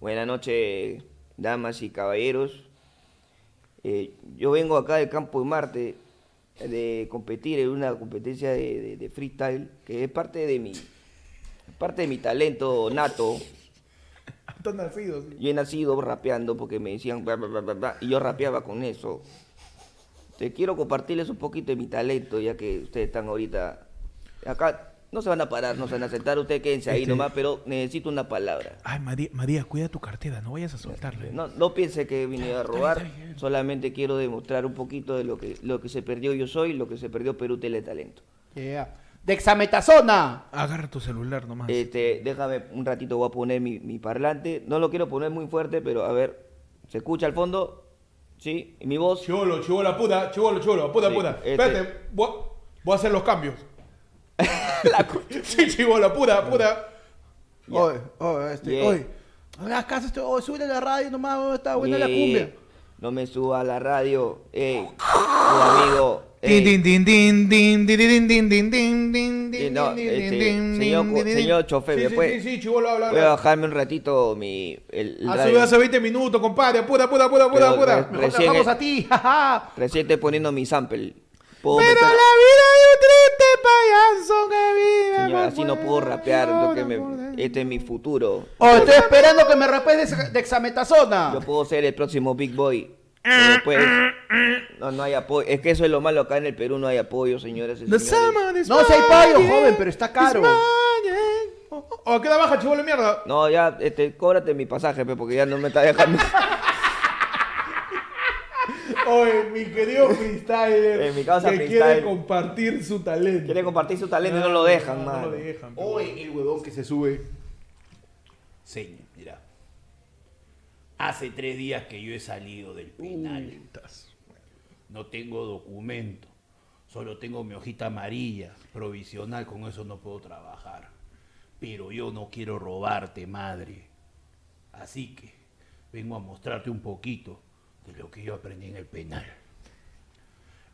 Buenas noches, damas y caballeros. Eh, yo vengo acá del campo de Marte de competir en una competencia de, de- de freestyle que es parte de mi parte de mi talento nato. (laughs) Sí. Yo he nacido rapeando porque me decían bla, bla, bla, y yo rapeaba con eso. Te quiero compartirles un poquito de mi talento, ya que ustedes están ahorita acá. No se van a parar, no se van a sentar, ustedes quédense ahí Este- nomás, pero necesito una palabra. Ay, María, María, cuida tu cartera, no vayas a soltarle. No, no piense que he venido a robar, solamente quiero demostrar un poquito de lo que, lo que se perdió yo soy, lo que se perdió Perú Teletalento. Yeah. Dexametasona. Agarra tu celular nomás. Este, déjame un ratito, voy a poner mi, mi parlante, no lo quiero poner muy fuerte, pero a ver, ¿se escucha al fondo? ¿Sí? ¿Y mi voz? Chivolo, chivolo, puta, chivolo, chivolo, puta, Sí, puta. este- Espérate, voy, voy a hacer los cambios la sí, chivolo, puta, puta. Oye, oye, este, yeah. oye, no me hagas caso, estoy, oye, sube la radio nomás, está buena la cumbia. No me suba a la radio, eh, mi amigo. Señor chofer, sí, sí, sí, sí habla, habla. voy a bajarme un ratito mi... El, el radio. hace 20 minutos, compadre, puta, puta, puta, puta, puta. Vamos a ti, jaja. Recién estoy poniendo mi sample. Pero la vida es triste payaso que vive. Señor, por así no puedo rapear, lo que me- este es mi futuro. Oh, estoy esperando que me rapes de dexametasona. Yo puedo ser el próximo Big Boy. Pero después, no, no hay apoyo. Es que eso es lo malo acá en el Perú, no hay apoyo, señores. No, si hay payo, Friday, joven, pero está caro. Friday. Oh, oh, oh, queda baja, chivolo de mierda. No, ya, este, cóbrate mi pasaje, pe, porque ya no me está dejando. (laughs) Oye, mi querido freestyler. Eh, mi causa que freestyle. quiere compartir su talento. Quiere compartir su talento y no lo dejan, no, man. No lo dejan. Oye, el huevón que se sube. Seña, mira. Hace tres días que yo he salido del penal. No tengo documento. Solo tengo mi hojita amarilla, provisional, con eso no puedo trabajar. Pero yo no quiero robarte, madre. Así que vengo a mostrarte un poquito de lo que yo aprendí en el penal.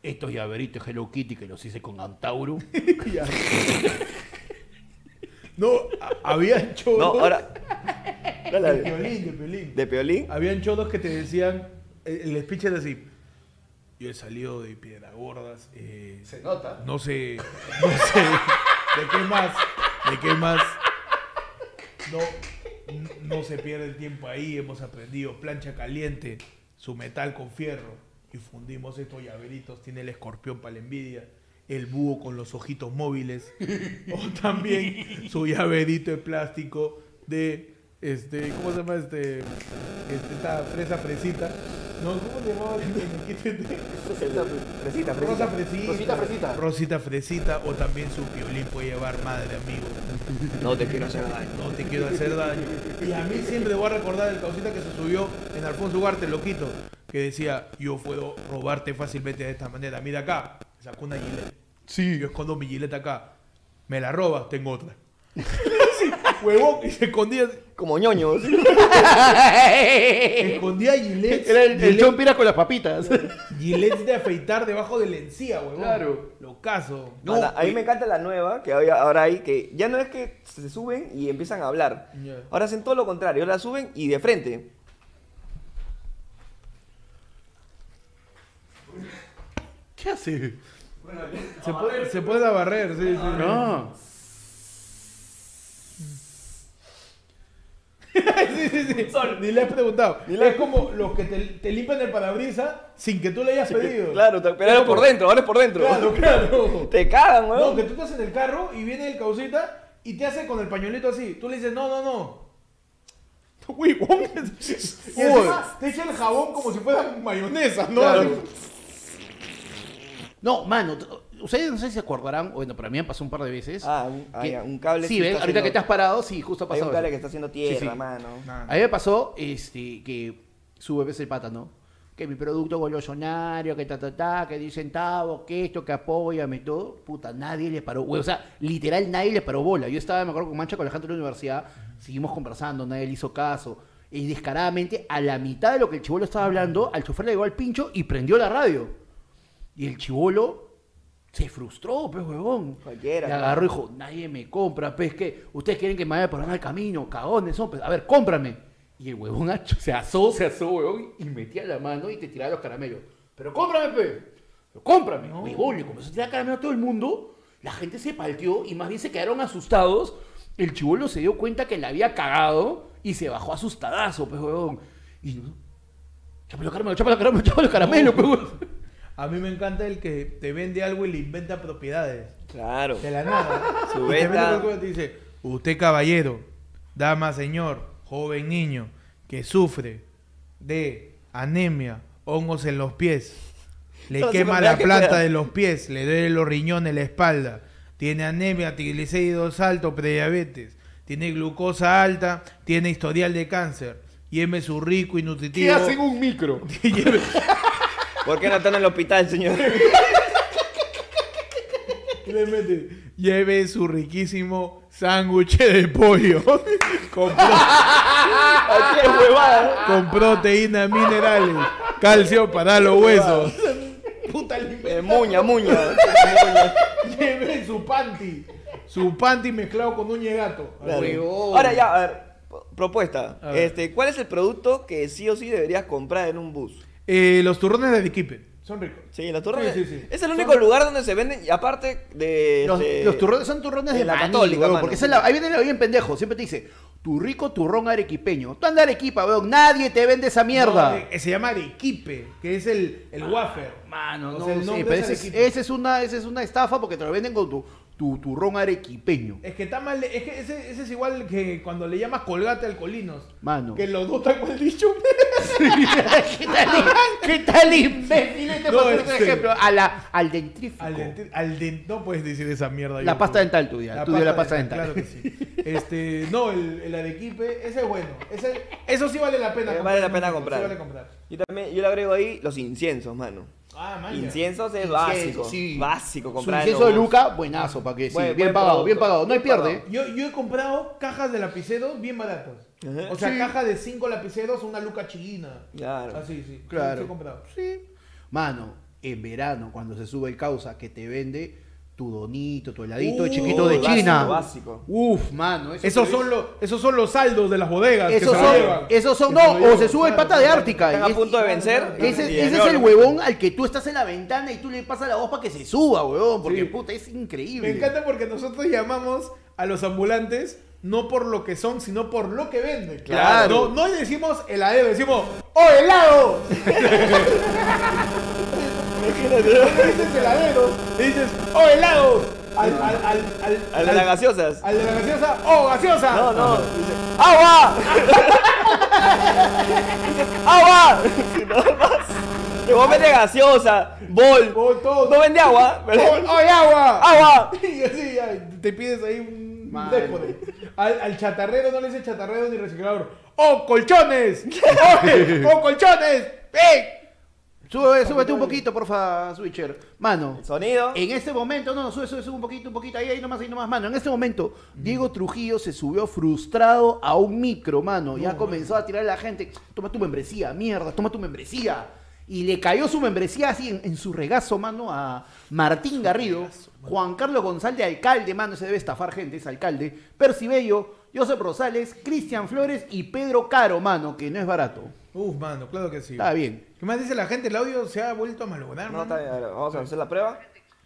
Estos llaveritos Hello Kitty que los hice con Antauro. (laughs) No, a- habían chodos. No, ahora. De piolín, de piolín. ¿De Peolín? Habían chodos que te decían. El, el speech era así. Yo he salido de Piedra Gordas. eh, Se nota. no sé. No sé. ¿De qué más? ¿De qué más? No, no se pierde el tiempo ahí. Hemos aprendido plancha caliente, su metal con fierro. Y fundimos estos llaveritos. Tiene el escorpión para la envidia. El búho con los ojitos móviles. (laughs) O también su llaverito de plástico de. Este, ¿cómo se llama este? Este, esta fresa fresita. No, ¿cómo se llamaba este? Fresita, Rosa fresita. fresita. Rosita fresita. Rosita fresita o también su piolín puede llevar madre, amigo. No te quiero hacer daño. No te quiero hacer daño. Y a mí siempre voy a recordar el causita que se subió en Alfonso Ugarte, loquito, que decía, yo puedo robarte fácilmente de esta manera. Mira acá, sacó una gilet. Sí. Yo escondo mi gilet acá. Me la robas, tengo otra. (laughs) Huevón, y se escondía, Como ñoños. (laughs) escondía gilet. Era el, el chompira con las papitas. Gilets de afeitar debajo de la encía, huevón. Claro. Lo caso. Manda, a mí me encanta la nueva que ahora hay, que ya no es que se suben y empiezan a hablar. Ya. Ahora hacen todo lo contrario, ahora suben y de frente. ¿Qué hace? Se puede, se puede barrer, sí, sí. No. (laughs) sí, sí, sí. Ni le has preguntado. Ni le- Es como los que te, te limpian el parabrisa sin que tú le hayas pedido. Claro, te- pero por dentro, ahora es por dentro. Claro, claro. (laughs) Te cagan, No, weón. que tú estás en el carro y viene el causita y te hace con el pañuelito así. Tú le dices, no, no, no. (laughs) Huevón. Y te echa el jabón como si fuera mayonesa, ¿no? Claro. No, mano, ustedes no sé si se acordarán, bueno, para mí me pasó un par de veces. Ah, un, que- un cable. Sí, ven, ahorita que te has parado, sí, justo ha Hay pasado. un cable eso. que está haciendo tierra, Sí, sí. mano. A mí me pasó este, que sube ves el pata, ¿no? Que mi producto golosonario, que ta, ta, ta, que 10 centavos, que esto, que apóyame, todo. Puta, nadie le paró. güey, o sea, literal, nadie le paró bola. Yo estaba, me acuerdo, con Mancha con la gente de la universidad, seguimos conversando, nadie le hizo caso. Y descaradamente, a la mitad de lo que el chivolo estaba hablando, al chofer le llegó al pincho y prendió la radio. Y el chivolo se frustró, pues, huevón. Cualquiera, ¿no? agarró y dijo, nadie me compra, pues, que ustedes quieren que me vaya por al camino, cagones son, pues, a ver, cómprame. Y el huevón (laughs) se asó, se asó, huevón, y metía la mano y te tiraba los caramelos. Pero cómprame, pues. Pero cómprame. Huevón, le comenzó a tirar caramelos a todo el mundo, la gente se palteó y más bien se quedaron asustados. El chivolo se dio cuenta que le había cagado y se bajó asustadazo, pues, huevón. Y yo, chápalo caramelo, chápalo caramelo, chápalo caramelo, pues, huevón. A mí me encanta el que te vende algo y le inventa propiedades. Claro. De la nada. (laughs) Su Y te te dice, usted caballero, dama señor, joven niño, que sufre de anemia, hongos en los pies, le (laughs) quema la planta pueda. de los pies, le duele los riñones, la espalda, tiene anemia, triglicéridos altos, prediabetes, tiene glucosa alta, tiene historial de cáncer, lleve su rico y ¿Qué nutritivo. hacen un micro? (laughs) lleve- ¿Por qué no están en el hospital, señor? Le mete, lleve su riquísimo sándwich de pollo con, pro- ¡Qué huevada! con proteínas minerales, calcio para los huesos. Puta Eh, muña, muña. (laughs) Lleve su panty, su panty mezclado con un gato. Claro. Huevón. Ahora ya, a ver, propuesta. A ver. Este, ¿Cuál es el producto que sí o sí deberías comprar en un bus? Eh, los turrones de Arequipe son ricos. Sí, los turrones. Sí, sí, sí. Es el Son- único lugar donde se venden, y aparte de. Los, los turrones son turrones de, de la maní, católica, mano. porque esa es la- ahí viene bien pendejo, siempre te dice, tu rico turrón arequipeño. Tú andas a Arequipa, weón, nadie te vende esa mierda. No, eh, se llama Arequipe, que es el, el wafer. Mano, O no, sea, el sé, pero es ese es- una, esa es una estafa porque te lo venden con tu, tu turrón arequipeño. Es que está mal, es que ese, ese es igual que cuando le llamas colgate alcoholinos. Mano. Que los dos están mal dicho. (laughs) (laughs) ¿Qué tal, qué tal imbécil este No, por ejemplo, este- ejemplo? A la, al dentrífico. Al, denti- al den- no puedes decir esa mierda. La yo, pasta dental tuya, tuya la pasta dental. Claro que sí. Este, no, el, el Arequipe, ese es bueno. Ese, eso sí vale la pena. Eh, vale la pena Sí comprar. vale comprar. Yo también, yo le agrego ahí los inciensos, mano. Ah, man. Inciensos es Incienso, básico. sí. Básico, Su comprar. incienso de Luca, buenazo, para que sí. Buen- bien buen pagado, bien pagado. No hay pierde. Yo, yo he comprado cajas de lapiceros bien baratas. Ajá. O sea, Sí. caja de 5 lapiceros, una luca china. Claro. Así, sí. Claro. Sí, he comprado. Sí. Mano, en verano, cuando se sube el causa que te vende tu donito, tu heladito de Uh, chiquito de básico, China. básico. Uf, mano. eso Esos son, los, esos son los saldos de las bodegas. que Esos se son, llevan. esos son, Que no, o se sube el pata de. Ártica. Están y a es- punto de vencer. Ese, ese no, es el no. huevón al que tú estás en la ventana y tú le pasas la voz para que se suba, huevón. Porque Sí. puta, es increíble. Me encanta porque nosotros llamamos a los ambulantes no por lo que son, sino por lo que venden. Claro. No, no le decimos heladero, decimos ¡Oh, helado! (laughs) (laughs) Dices heladero, dices ¡Oh, helado! Al, al, al, al, Al de las gaseosas. al de la gaseosa, ¡Oh, gaseosa! No, no. dice, ¡Agua! (laughs) ¡Agua! (laughs) No más. Te voy a meter gaseosa, bol. Bol, todo. No vende agua. ¡Oh, oh, y agua! ¡Agua! Y así te pides ahí un. Al, al chatarrero no le dice chatarrero ni reciclador. ¡Oh, colchones! ¡Oh, oh colchones! ¡Ey! Sube, súbete un poquito, porfa, Switcher. Mano, Sonido. en este momento, no, no, sube, sube, sube un poquito, un poquito, ahí, ahí nomás, ahí nomás, mano. En este momento, Diego Trujillo se subió frustrado a un micro, mano. Ya comenzó a tirar a la gente, toma tu membresía, mierda, toma tu membresía. Y le cayó su membresía así en, en su regazo, mano, a Martín Garrido, Juan Carlos González, alcalde, mano, se debe estafar gente, es alcalde, Percy Bello, Josep Rosales, Cristian Flores y Pedro Caro, mano, que no es barato. Uf, mano, claro que sí. Está bien. ¿Qué más dice la gente? El audio se ha vuelto a malograr, No, mano. está bien. a ver, Vamos a hacer la prueba.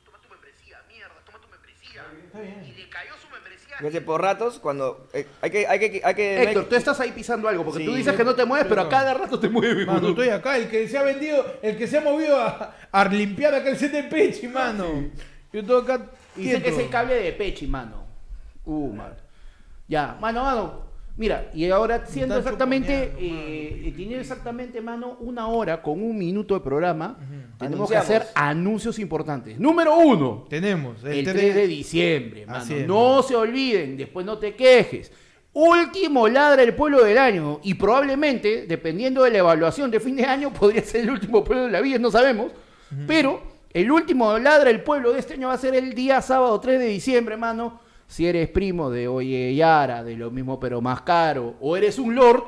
Toma tu membresía, mierda, toma tu membresía. Está bien. Y le cayó su membresía. Fíjate, por ratos, cuando. eh, hay que. Hay que, hay que Héctor, tú estás ahí pisando algo, porque Sí. tú dices que no te mueves, pero a cada rato te mueves. Mano, estoy acá, el que se ha vendido, el que se ha movido a, a limpiar acá el set de Pechi, mano. Yo estoy acá. Dicen que es quieto. el cable de Pechi, mano. Uh, mano. Ya, mano, mano. Mira, y ahora siendo exactamente, eh, eh, teniendo exactamente, mano, una hora con un minuto de programa, tenemos que hacer anuncios importantes. Número uno. Tenemos El 3 tres- de diciembre, mano. Es, no se olviden, después no te quejes. Último ladra el pueblo del año. Y probablemente, dependiendo de la evaluación de fin de año, (laughs) podría ser el último pueblo de la vida, no sabemos. Pero el último ladra el pueblo de este año va a ser el día sábado 3 de diciembre, mano. Si eres primo de Oye Yara, de lo mismo pero más caro, o eres un lord,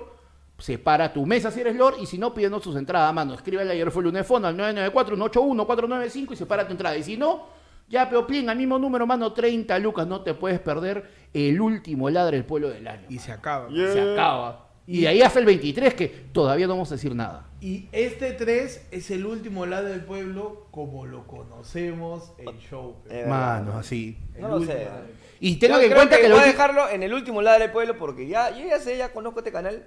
separa tu mesa si eres lord, y si no, pídenos sus entradas, mano. Escríbele ayer fue lunes fondo al 994-181-495 y separa tu entrada. Y si no, ya Peoplin, al mismo número, mano, 30 lucas, no te puedes perder el último ladre del pueblo del año. Y se acaba. Se acaba. Y de ahí hasta el 23, que todavía no vamos a decir nada. Y este 3 es el último lado del pueblo como lo conocemos en show. pe. Eh. Mano, así. No lo sé. Y tenga Yo que en cuenta que, voy lo a ulti- dejarlo en el último lado del pueblo porque ya, yo ya sé, ya conozco este canal.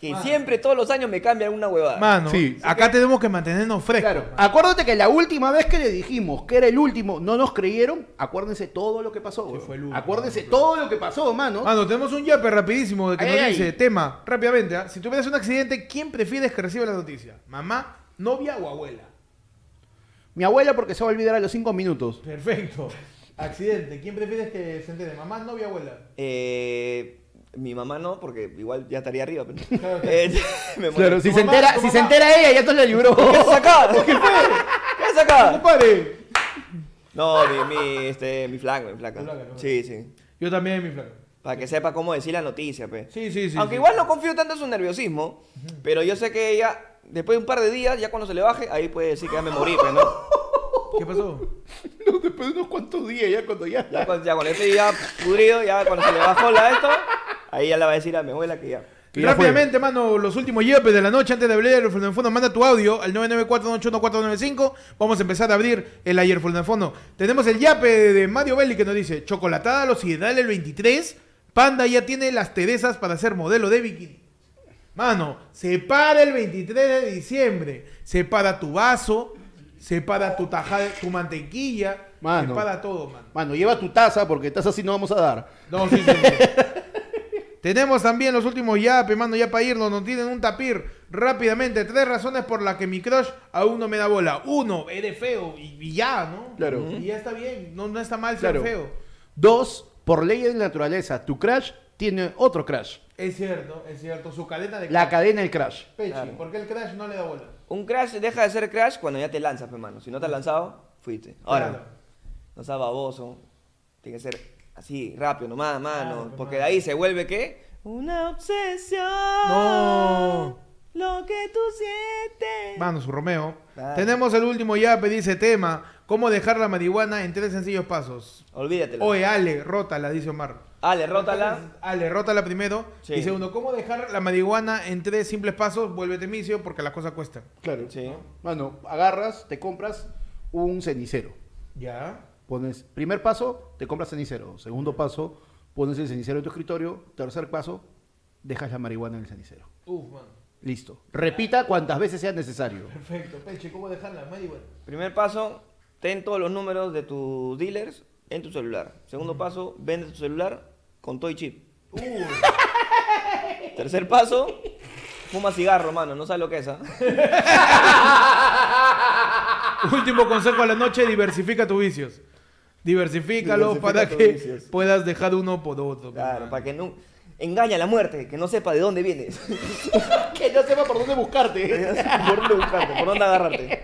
Que siempre, todos los años me cambian una huevada. Mano, Sí. acá tenemos que mantenernos frescos. Claro, acuérdate que la última vez que le dijimos que era el último, no nos creyeron. Acuérdense todo lo que pasó. weón. fue el último. Acuérdense todo lo que pasó, mano. Mano, tenemos un yape rapidísimo de que Ay, nos ay, dice, ay. tema, rápidamente, ¿ah? si tuvieras un accidente, ¿quién prefieres que reciba la noticia? ¿Mamá, novia o abuela? Mi abuela porque se va a olvidar a los cinco minutos. Perfecto. Accidente, ¿quién prefieres que se entere? ¿Mamá, novia o abuela? Eh, mi mamá no, porque igual ya estaría arriba. pero-. (laughs) Eh, (laughs) me. Claro, si se mamá, entera, si se entera ella, ya te la libró. (laughs) ¿Qué haces acá? ¿Qué acá? ¡Compadre! No, mi, mi, este, mi flaca, mi flaca. Flaca, Sí, sí. Yo también, mi flaco. Para que sepa cómo decir la noticia, pe. Sí, sí, sí. Aunque sí. igual no confío tanto en su nerviosismo, pero yo sé que ella, después de un par de días, ya cuando se le baje, ahí puede decir que ya me morí, pe, ¿no? ¿Qué (laughs) pasó? No, después de unos cuantos días, ya cuando ya. Ya con, ya con ese día pudrido, ya cuando se le bajó la esto, ahí ya le va a decir a mi abuela que ya. Rápidamente, mano, los últimos yapes de la noche antes de abrir el Full Fondo. Manda tu audio al 994-981-495. Vamos a empezar a abrir el ayer Full Fondo. Tenemos el yape de Mario Belli que nos dice: Chocolatada a los Sideral el 23. Panda ya tiene las Teresas para ser modelo de bikini. Mano, separa el 23 de diciembre. Separa tu vaso. Separa tu tajada, tu mantequilla. Mano. Separa todo, mano. Mano, lleva tu taza porque taza sí no vamos a dar. No, sí, sí, sí. (laughs) Tenemos también los últimos yape, mano, ya para irnos. Nos tienen un tapir rápidamente. Tres razones por las que mi crush aún no me da bola. Uno, eres feo y, y ya, ¿no? Claro. Y ya está bien. No, no está mal ser Claro. feo. Dos, por ley de la naturaleza, tu crash tiene otro crash. Es cierto, es cierto. Su cadena de La crash. cadena del crash. Pechi, Claro. ¿por qué el crash no le da bola? Un crash deja de ser crash cuando ya te lanzas, pe, mano. Si no te has lanzado, fuiste. Ahora, Claro. no seas baboso. Tiene que ser así, rápido nomás, mano. Claro, porque de ahí se vuelve, ¿qué? Una obsesión. No. Lo que tú sientes. Mano, su Romeo. Claro. Tenemos el último ya, dice tema. ¿Cómo dejar la marihuana en tres sencillos pasos? Olvídatelo. Oye, Ale, rótala, dice Omar. Ale, rótala. Ale, rótala primero. Sí. Y segundo, ¿cómo dejar la marihuana en tres simples pasos? Vuélvete misio porque las cosas cuestan. Claro. Sí. Mano, agarras, te compras un cenicero. Ya. Pones, primer paso, te compras cenicero. Segundo paso, pones el cenicero en tu escritorio. Tercer paso, dejas la marihuana en el cenicero. Uf, mano. Listo. Repita cuantas veces sea necesario. Perfecto. Peche, ¿cómo dejar la marihuana? Primer paso, ten todos los números de tus dealers en tu celular. Segundo paso, vende tu celular con todo y chip. (laughs) Tercer paso, fuma cigarro, mano. No sabes lo que es, ¿ah? (laughs) Último consejo a la noche, diversifica tus vicios. Diversifícalo Diversifica para tus que vicios. puedas dejar uno por otro. Claro, para que no... Engaña a la muerte, que no sepa de dónde vienes. (laughs) que no sepa por dónde buscarte. por dónde buscarte, por dónde agarrarte.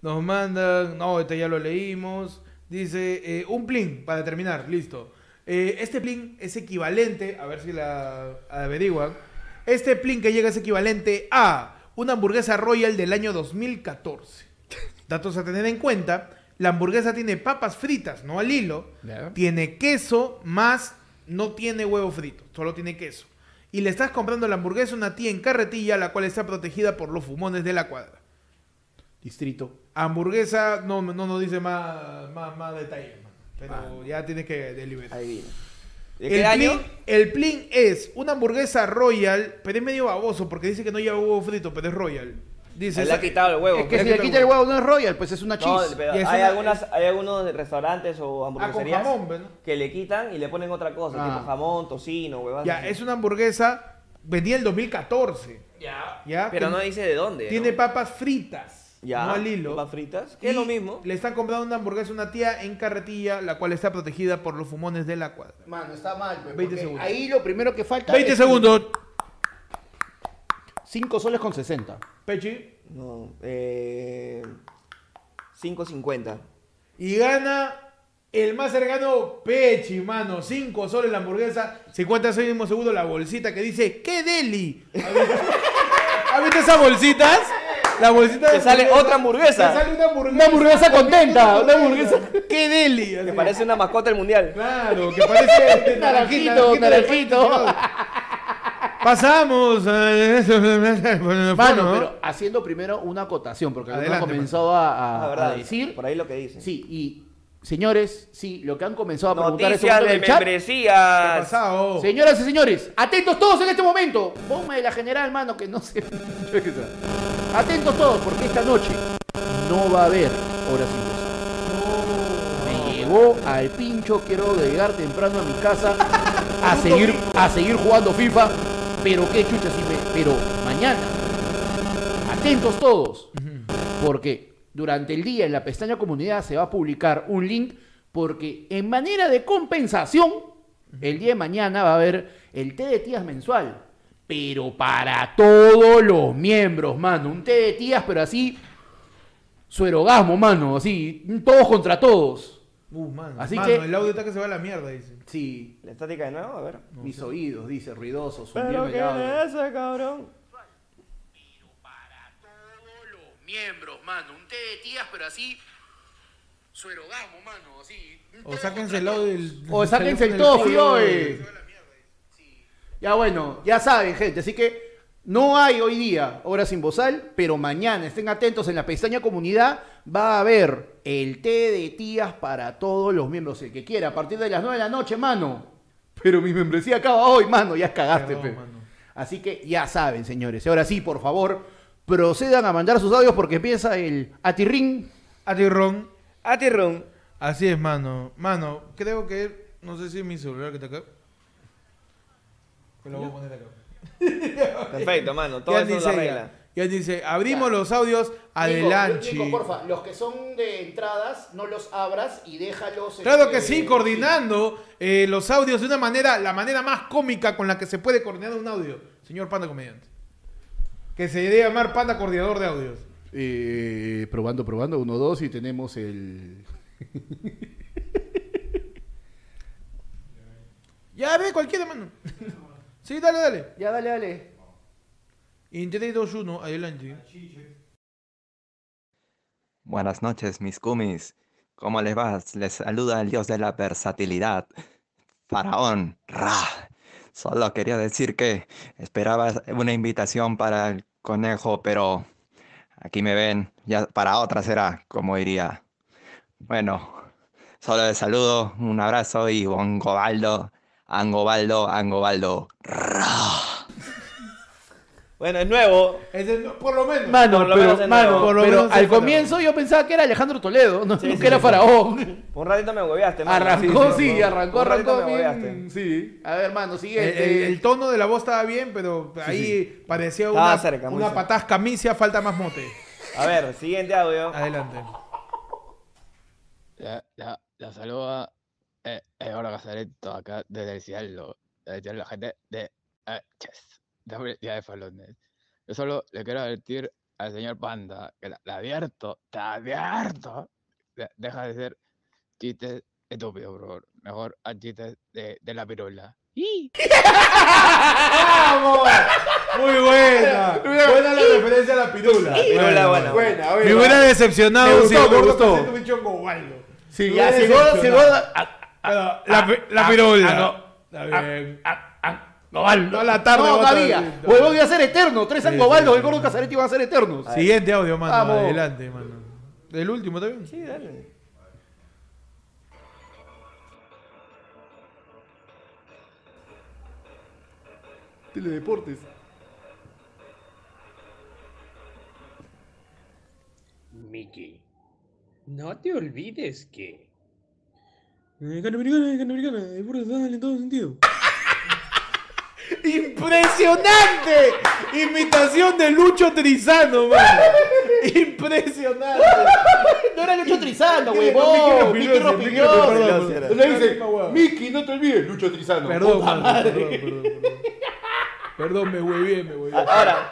Nos mandan, no, este ya lo leímos. Dice, eh, un plin, para terminar, listo. Eh, este plin es equivalente, a ver si la averiguan. Este plin que llega es equivalente a una hamburguesa royal del año 2014. (laughs) Datos a tener en cuenta, la hamburguesa tiene papas fritas, no al hilo. Tiene queso más, no tiene huevo frito, solo tiene queso. Y le estás comprando la hamburguesa a una tía en carretilla, la cual está protegida por los fumones de la cuadra. Distrito. Hamburguesa no, no nos dice más, más, más mano. pero ya tienes que deliberar. Ahí viene. ¿De El año? plin, el plin es una hamburguesa royal, pero es medio baboso porque dice que no lleva huevo frito, pero es royal. Dice, Se le ha quitado el huevo. Es que si le quita el el huevo no es royal, pues es una No, cheese. pero Y es hay, una- algunas, hay algunos restaurantes o Ah, hamburgueserías jamón, ¿ves, no? que le quitan y le ponen otra cosa, Ah. tipo jamón, tocino, huevas. Ya, así. es una hamburguesa, vendía el 2014. Ya. Ya, Pero no dice de dónde. Tiene ¿no? papas fritas, Ya. no al hilo. Papas fritas, que es Y lo mismo. Le están comprando una hamburguesa a una tía en carretilla, la cual está protegida por los fumones de la cuadra. Mano, está mal, pues, 20 porque segundos. Ahí lo primero que falta 20 es segundos. 5 soles con 60. Pechi. No, eh, 5.50. Y gana el más cercano Pechi, mano. 5 soles la hamburguesa, 50 céntimos segundo la bolsita que dice ¡Qué deli! ¿Has visto, (laughs) ¿Has visto esas bolsitas? La bolsita de Te sale hamburguesa. otra hamburguesa. Te sale una hamburguesa. Una hamburguesa contenta, una hamburguesa. ¡Qué deli! Así. parece una mascota del mundial. Claro, que parece (laughs) Naranjito, naranjito. Pasamos. eh, Mano, ¿no? pero haciendo primero una acotación, porque Adelante, han comenzado a, a- Ah, verdad. a decir. Por ahí lo que dice. Sí, y señores, sí, lo que han comenzado a preguntar es Noticias de en el chat. ¿Qué membresías. ha pasado? Señoras y señores, atentos todos en este momento. Bomba de la general, mano, que no sé. (laughs) atentos todos, porque esta noche no va a haber horas sin Me llegó al pincho, quiero llegar temprano a mi casa a (laughs) seguir, a seguir jugando FIFA. Pero qué chucha, si me, pero mañana. Atentos todos. Porque durante el día en la pestaña comunidad se va a publicar un link porque en manera de compensación, el día de mañana va a haber el té de tías mensual. Pero para todos los miembros, mano. Un té de tías, pero así. Suerogasmo, mano. Así. Todos contra todos. Uh, mano. Así Mano, que- el audio está que se va a la mierda, dice. Sí. La estática de nuevo, a ver. Mis oídos, dice, ruidosos. Pero qué es ese, cabrón. para todos los miembros, mano. Un té de tías, pero así. Suerogasmo, mano. Así. O sáquense el audio del. O sáquense el tofi, culo, oye. Ya bueno, ya saben, gente. Así que no hay hoy día hora sin bozal, pero mañana estén atentos en la pestaña comunidad. Va a haber el té de tías para todos los miembros. El que quiera, a partir de las 9 de la noche, mano. Pero mi membresía acaba hoy, mano. Ya cagaste, Perdón, pe. mano. Así que ya saben, señores. Y ahora sí, por favor, procedan a mandar sus audios porque empieza el atirrín. A ti, Ron. A ti, Ron. Así es, mano. Mano, creo que. No sé si es mi celular que está acá. Que lo voy a poner acá. (laughs) Perfecto, mano. Todo eso es la dice, regla. ya, ya dice, abrimos Ya. los audios adelante. Nico, porfa, los que son de entradas, no los abras y déjalos. Claro que este, sí, coordinando eh, los audios de una manera, la manera más cómica con la que se puede coordinar un audio. Señor Panda Comediante. Que se debe llamar Panda Coordinador de Audios. Eh, probando, probando, uno, dos y tenemos el... (laughs) Ya ve, cualquiera, mano. Sí, dale, dale. Ya, dale, dale. En 3, 2, 1, adelante. Buenas noches, mis cumis. ¿Cómo les va? Les saluda el dios de la versatilidad, Faraón Ra. Solo quería decir que esperaba una invitación para el conejo, pero aquí me ven. Ya para otra será, como diría. Bueno, solo les saludo, un abrazo y Bongobaldo, Angobaldo, Angobaldo. Bueno, es nuevo. Ese no- por lo menos. Mano, Por lo pero, menos es mano, nuevo. Por lo pero menos es al comienzo yo pensaba que era Alejandro Toledo, no, Sí, no sí, que era sí. Faraón. Un ratito me hueveaste, mano. Arrancó, Sí, arrancó, arrancó me bien. Sí. A ver, mano, El, siguiente. el- el tono de la voz estaba bien, pero ahí parecía Estaba una, cerca, una cerca. misia, falta más mote. A ver, siguiente audio. Adelante. La, la, la saluda eh, Eduardo Casareto acá desde el cielo, desde la gente de eh, Chess, de Felicidad de Falones. Yo solo le quiero advertir al señor Panda que la, la advierto, te advierto, de- deja de ser chistes estúpidos, por favor. Mejor haz chistes de, de la pirula. ¡Y! ¡Vamos! Muy buena. Buena la referencia a la pirula. Pirula, buena. Buena, Me hubiera decepcionado Me si gustó, me gustó. Hubiera dicho Gobaldo. Sí, Me ya, hubiera llegó, llegó. decepcionado. a- Pero la, pi- la pirula. Está bien. Gobaldo. No, a la tarde No, todavía. Huevón iba a ser eterno. Tres Sí, Angobaldos sí, del gordo Casareto iban a ser eternos. Siguiente audio, mano. Vamos. Adelante, mano. El último también. Sí, dale. Teledeportes. Mickey, no te olvides que... Gana americana, gana americana, deportes en todo sentido. ¡Impresionante! Imitación de Lucho Trizano, mano. Impresionante. No era Lucho Trizano, huevón. Mickey era. Entonces dice. Mickey, no te olvides, Lucho Trizano. Perdón, mano, perdón, perdón, perdón. Perdón, me hueví, me hueví. Ahora,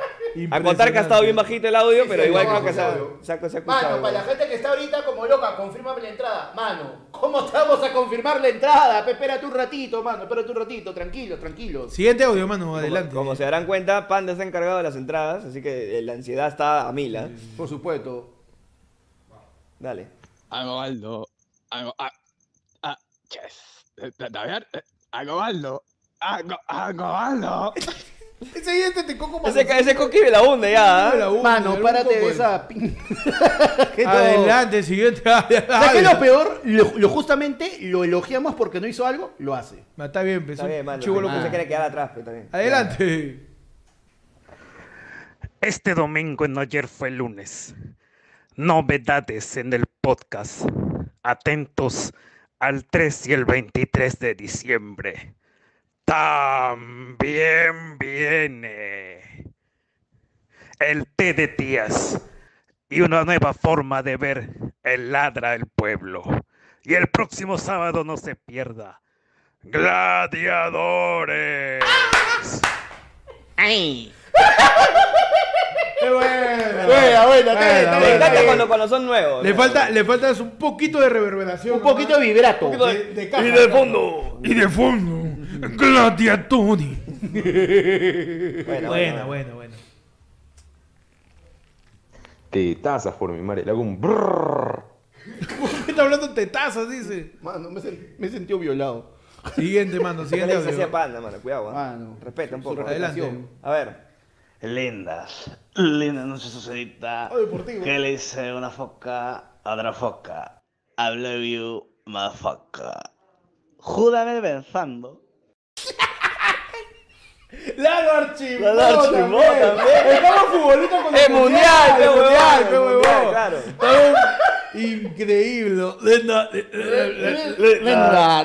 a contar que ha estado bien bajito el audio, pero sí, igual no, creo que se ha, obvio. se ha- se ha Mano, para la gente que está ahorita como loca, confírmame la entrada. Mano, ¿cómo te vamos a confirmar la entrada? Espérate un ratito, mano, espérate un ratito, tranquilo, tranquilo. Siguiente audio, mano, adelante. Como se darán cuenta, Panda se ha encargado de las entradas, así que eh, la ansiedad está a mil. Por supuesto. Dale. Angobaldo, Ango, ah, ah, Chess, de- de- de eh. Ese siguiente te coco más. Ese, ese coqui me la hunde ya, ¿ah? Mano, párate de esa pin... (laughs) Que no- Adelante, siguiente. (laughs) ¿Sabes qué es lo peor? Lo, lo justamente lo elogiamos porque no hizo algo, lo hace. Está bien, empezó. Está bien, mano. Chivolo no que se se quiere quedar atrás, pero también. Adelante. Este domingo en ayer fue lunes. Novedades en el podcast. Atentos al 3 y el 23 de diciembre. También viene el té de tías y una nueva forma de ver el ladra del pueblo. Y el próximo sábado no se pierda. Gladiadores. Qué bueno. Buena, buena, Buena, Me encanta cuando, cuando son nuevos. Le falta, le falta un poquito de reverberación. Un poquito de vibrato. de, de caja. Y de fondo. Y de fondo. Gladiatori. Bueno, Buena, buena, buena. Tetazas por mi madre. Le hago un brrrr. ¿Por (laughs) qué está hablando de tetazas? Dice. Mano, me, sen- me he sentido violado. Siguiente, mano. ¿Qué Siguiente le dices así a audio. Panda, mano? Cuidado, ¿ah? Mano. Respeta un poco. Adelante. respetación. A ver. Lindas, lindas noches, Susadita. Oh, deportivo. ¿Qué le dice una foca a otra foca? I love you, motherfucker. Júdame pensando. Lalo Archimón. Lalo también. Estamos futbolistas con ¡Es mundial, el mundial, El huevón. mundial, claro. Increíble. La- Lenda,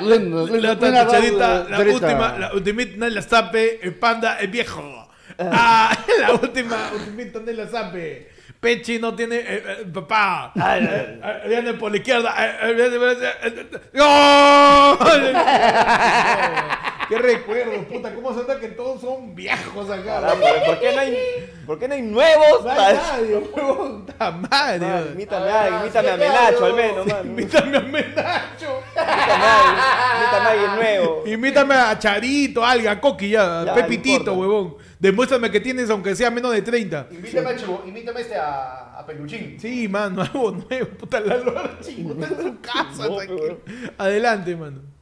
lenda, La última, la ultimita la sape, el panda, el viejo. Ah, la última, ultimita la sape. Pechi no tiene eh, eh, papá. Eh, eh, Viene por la izquierda. eh, eh, viene por la- eh, eh, ¡Gol! Qué recuerdo, puta. ¿Cómo se nota que todos son viejos acá? Caramba, ¿por qué no hay, por qué no hay nuevos? No hay nadie, huevón. Puta madre. Man. Imítame a alguien, imítame a Menacho al menos, man. Invítame a Menacho. Imítame a alguien, imítame a nuevo. Invítame a Charito, a alguien, a Coqui ya, a Ya, Pepitito, no huevón. Demuéstrame que tienes aunque sea menos de 30. Invítame, a Chivo- invítame este a, a Peluchín. Sí, mano, (laughs) algo nuevo, puta la lora, chico, está en su casa, tranquilo. Adelante, mano.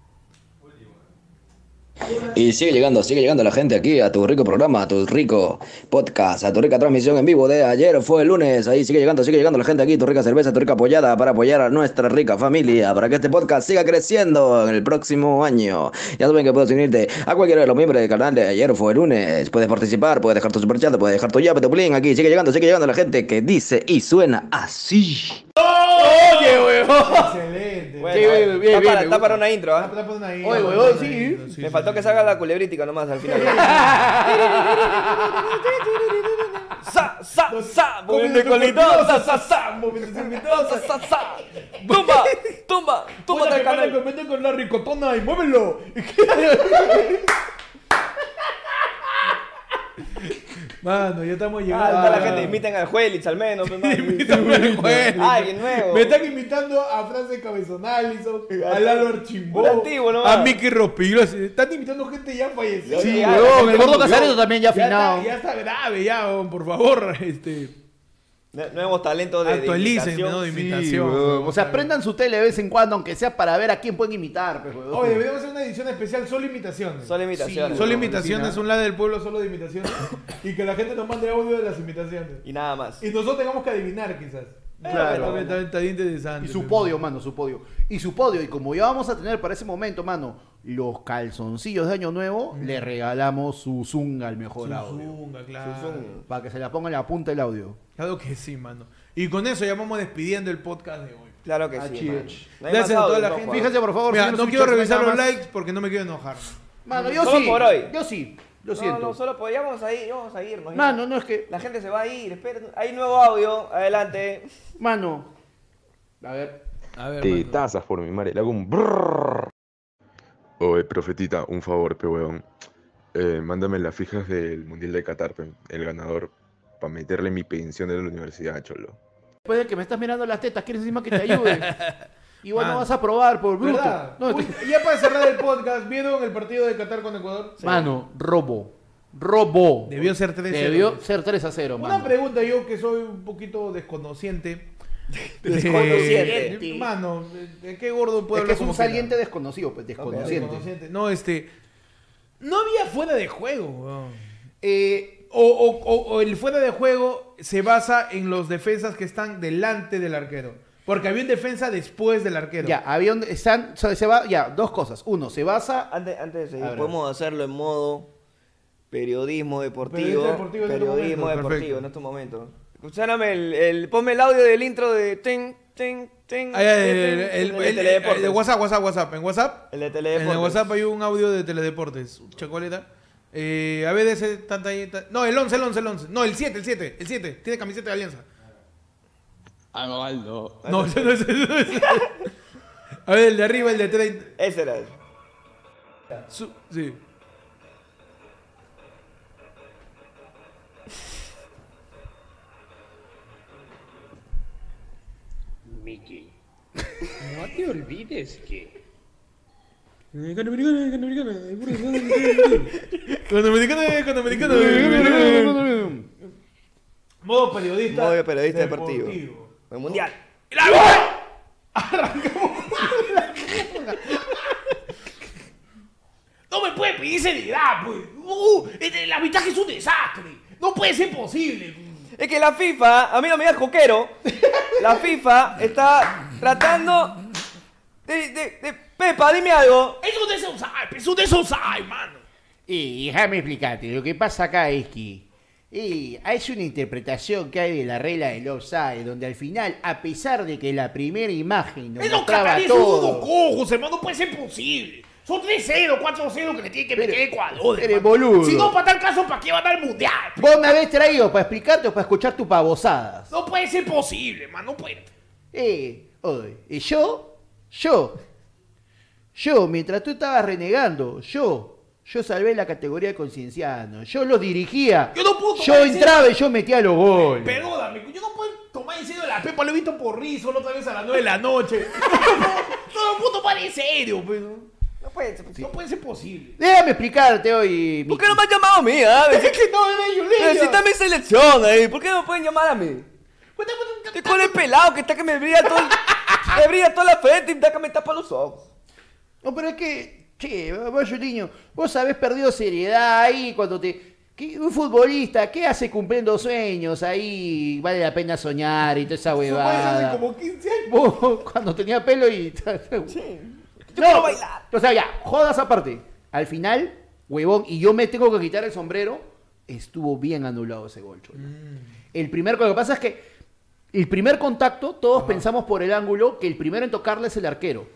Y sigue llegando, sigue llegando la gente aquí a tu rico programa, a tu rico podcast, a tu rica transmisión en vivo de ayer, fue el lunes. Ahí sigue llegando, sigue llegando la gente aquí, tu rica cerveza, tu rica apoyada para apoyar a nuestra rica familia, para que este podcast siga creciendo en el próximo año. Ya saben que puedes unirte a cualquiera de los miembros del canal de ayer fue el lunes. Puedes participar, puedes dejar tu superchat, puedes dejar tu llave, tu plin aquí. Sigue llegando, sigue llegando la gente que dice y suena así. Oye, huevón. Excelente. Bueno, Sí, bien, bien, está, bien, para, me está para una intro, ¿ah? Está para ahí, Oye, huevón, para sí. ahí, Me faltó que salga la culebrítica nomás al final. (laughs) sa, sa, sa, movimiento de colito, sa, sa, sa, movimiento de sa, sa, sa. Tumba, tumba, tumba del canal. que mete con la ricotona y muévelo. (laughs) Mano, ya estamos Ah, llegando. está la gente, imiten al Juelitz al menos. pues, (laughs) al (laughs) juez. Alguien nuevo. Me están imitando a Francis Cabezón Allison, a Lalo Archimbó, antiguo a Mickey Rospiglio. Están imitando gente ya fallecida. Sí, Ya, la el gordo. Casareto también ya Ya afinado. está, ya está grave, ya, por favor. (laughs) Este, Nuevos talentos de, de actualicen, imitación. ¿no? De Sí, imitación. O sea, prendan su tele de vez en cuando, aunque sea para ver a quién pueden imitar. Pues. Oye, deberíamos hacer una edición especial solo imitaciones. Solo imitaciones. Solo huevón. imitaciones, un lado del pueblo solo de imitaciones. y que la gente nos mande audio de las imitaciones. Y nada más. Y nosotros tengamos que adivinar, quizás. Claro. Está, está- está bien interesante. Y su podio, mano, su podio. Y su podio, y como ya vamos a tener para ese momento, mano, los calzoncillos de Año Nuevo, le regalamos su zunga al mejor Su audio. zunga, claro. Para que se la ponga en la punta del audio. Claro que sí, mano. Y con eso ya vamos despidiendo el podcast de hoy. Claro que Ah, sí. man. No hay Gracias a toda la no, gente. Juan. Fíjense, por favor, Mira, señor no quiero revisar nada los más. likes porque no me quiero enojar. Mano, yo Solo sí. por hoy. Yo sí. Lo No, siento. no, solo podíamos ir, vamos a irnos. Mano, no es que. La gente se va a ir, esperen. Hay nuevo audio, adelante. Mano. A ver. A ver, Te mano. tazas por mi madre, le hago un brrrr. Oye, profetita, un favor, pe weón. Eh, mándame las fijas del Mundial de Qatar, pe, el ganador, para meterle mi pensión de la universidad, cholo. Después de que me estás mirando las tetas, ¿quieres encima que te ayude? (laughs) Igual no Mano. vas a probar por bruto. ¿Verdad? No, Uy, ya para cerrar el podcast, ¿vieron el partido de Qatar con Ecuador? Mano, robo. Robo. Debió ser 3 Debió ser 3 a 0, Una mano. pregunta yo que soy un poquito desconociente. (laughs) Desconociente. Eh, Mano, ¿de qué gordo puedo Es que hablar es un quiera? saliente desconocido, pues desconociente. Desconociente. No, este. No había fuera de juego, weón. Eh, O, o- o- o el fuera de juego se basa en los defensas que están delante del arquero. Porque había un defensa después del arquero. ya, había un, están, o sea, se va, ya, dos cosas. Uno, se basa. Antes, antes de seguir, podemos hacerlo en modo periodismo deportivo. Deportivo en este periodismo momento, deportivo en estos momentos. Escucháname el, el, ponme el audio del intro de ten, ten, ten. Ah, ya, el, ten, el- el- de el- Teledeportes. el de WhatsApp, WhatsApp, WhatsApp. En WhatsApp. El de En Teledeportes. el WhatsApp hay un audio de Teledeportes. Chacoleta. Eh, a ver, ese tanta No, el 11, el 11, el 11. No, el 7, el 7. El 7. Tiene camiseta de alianza. Agualdo. No, ese no es. ese no es. A ver, el de arriba, el de 30. Ese era. Su- sí. Mickey, no te olvides que... Con americano, con americano. Modo periodista. Modo periodista deportivo. El mundial. (laughs) No me puede pedir seriedad, pues. Uh, el arbitraje es un desastre. No puede ser posible. Es que la FIFA, a mí no me digas coquero, la FIFA está tratando de, de, de- Pepa, dime algo. Es un desosai, es un desosai, mano. Y déjame explicarte, lo que pasa acá es que eh, es una interpretación que hay de la regla del offside, donde al final, a pesar de que la primera imagen nos mostraba todo, cojos, hermano. No puede ser posible. Son 3-0, 4-0 que le tiene que meter Ecuador. eres hermano. boludo. Si no, para tal caso, ¿para qué van al mundial? vos me habés traído para explicarte o para escuchar tus pavosadas. No puede ser posible, man. No puede. Eh, oye, y yo, yo, yo, mientras tú estabas renegando, yo, Yo salvé la categoría de concienciano. Yo los dirigía. Yo no puedo Yo tomar en entraba serio. y yo metía los goles. Perdóname, yo no puedo tomar en serio la pepa, lo he visto por rizo la otra vez a las 9 de la noche. (laughs) no lo puedo tomar en serio, pues. No puede ser No puede ser posible. Déjame explicarte hoy. ¿Por qué no me han llamado a mí? ah? Es que no, es Yuleña. Necesita mi selección ahí. ¿Por qué no me pueden llamar a mí? Estoy con el pelado que está que me brilla todo el- (laughs) me brilla toda la frente y está que me tapa los ojos. No, pero es que, che, vos, niño, vos habés perdido seriedad ahí cuando te. que un futbolista, ¿qué hace cumpliendo sueños? Ahí vale la pena soñar y toda esa Hace huevada. como 15 años. Vos, cuando tenía pelo y. (laughs) Yo no, bailar. O sea, ya, jodas aparte. Al final, huevón, y yo me tengo que quitar el sombrero, estuvo bien anulado ese gol, Cholo. Mm. El primer, lo que pasa es que el primer contacto, todos pensamos por el ángulo que el primero en tocarle es el arquero.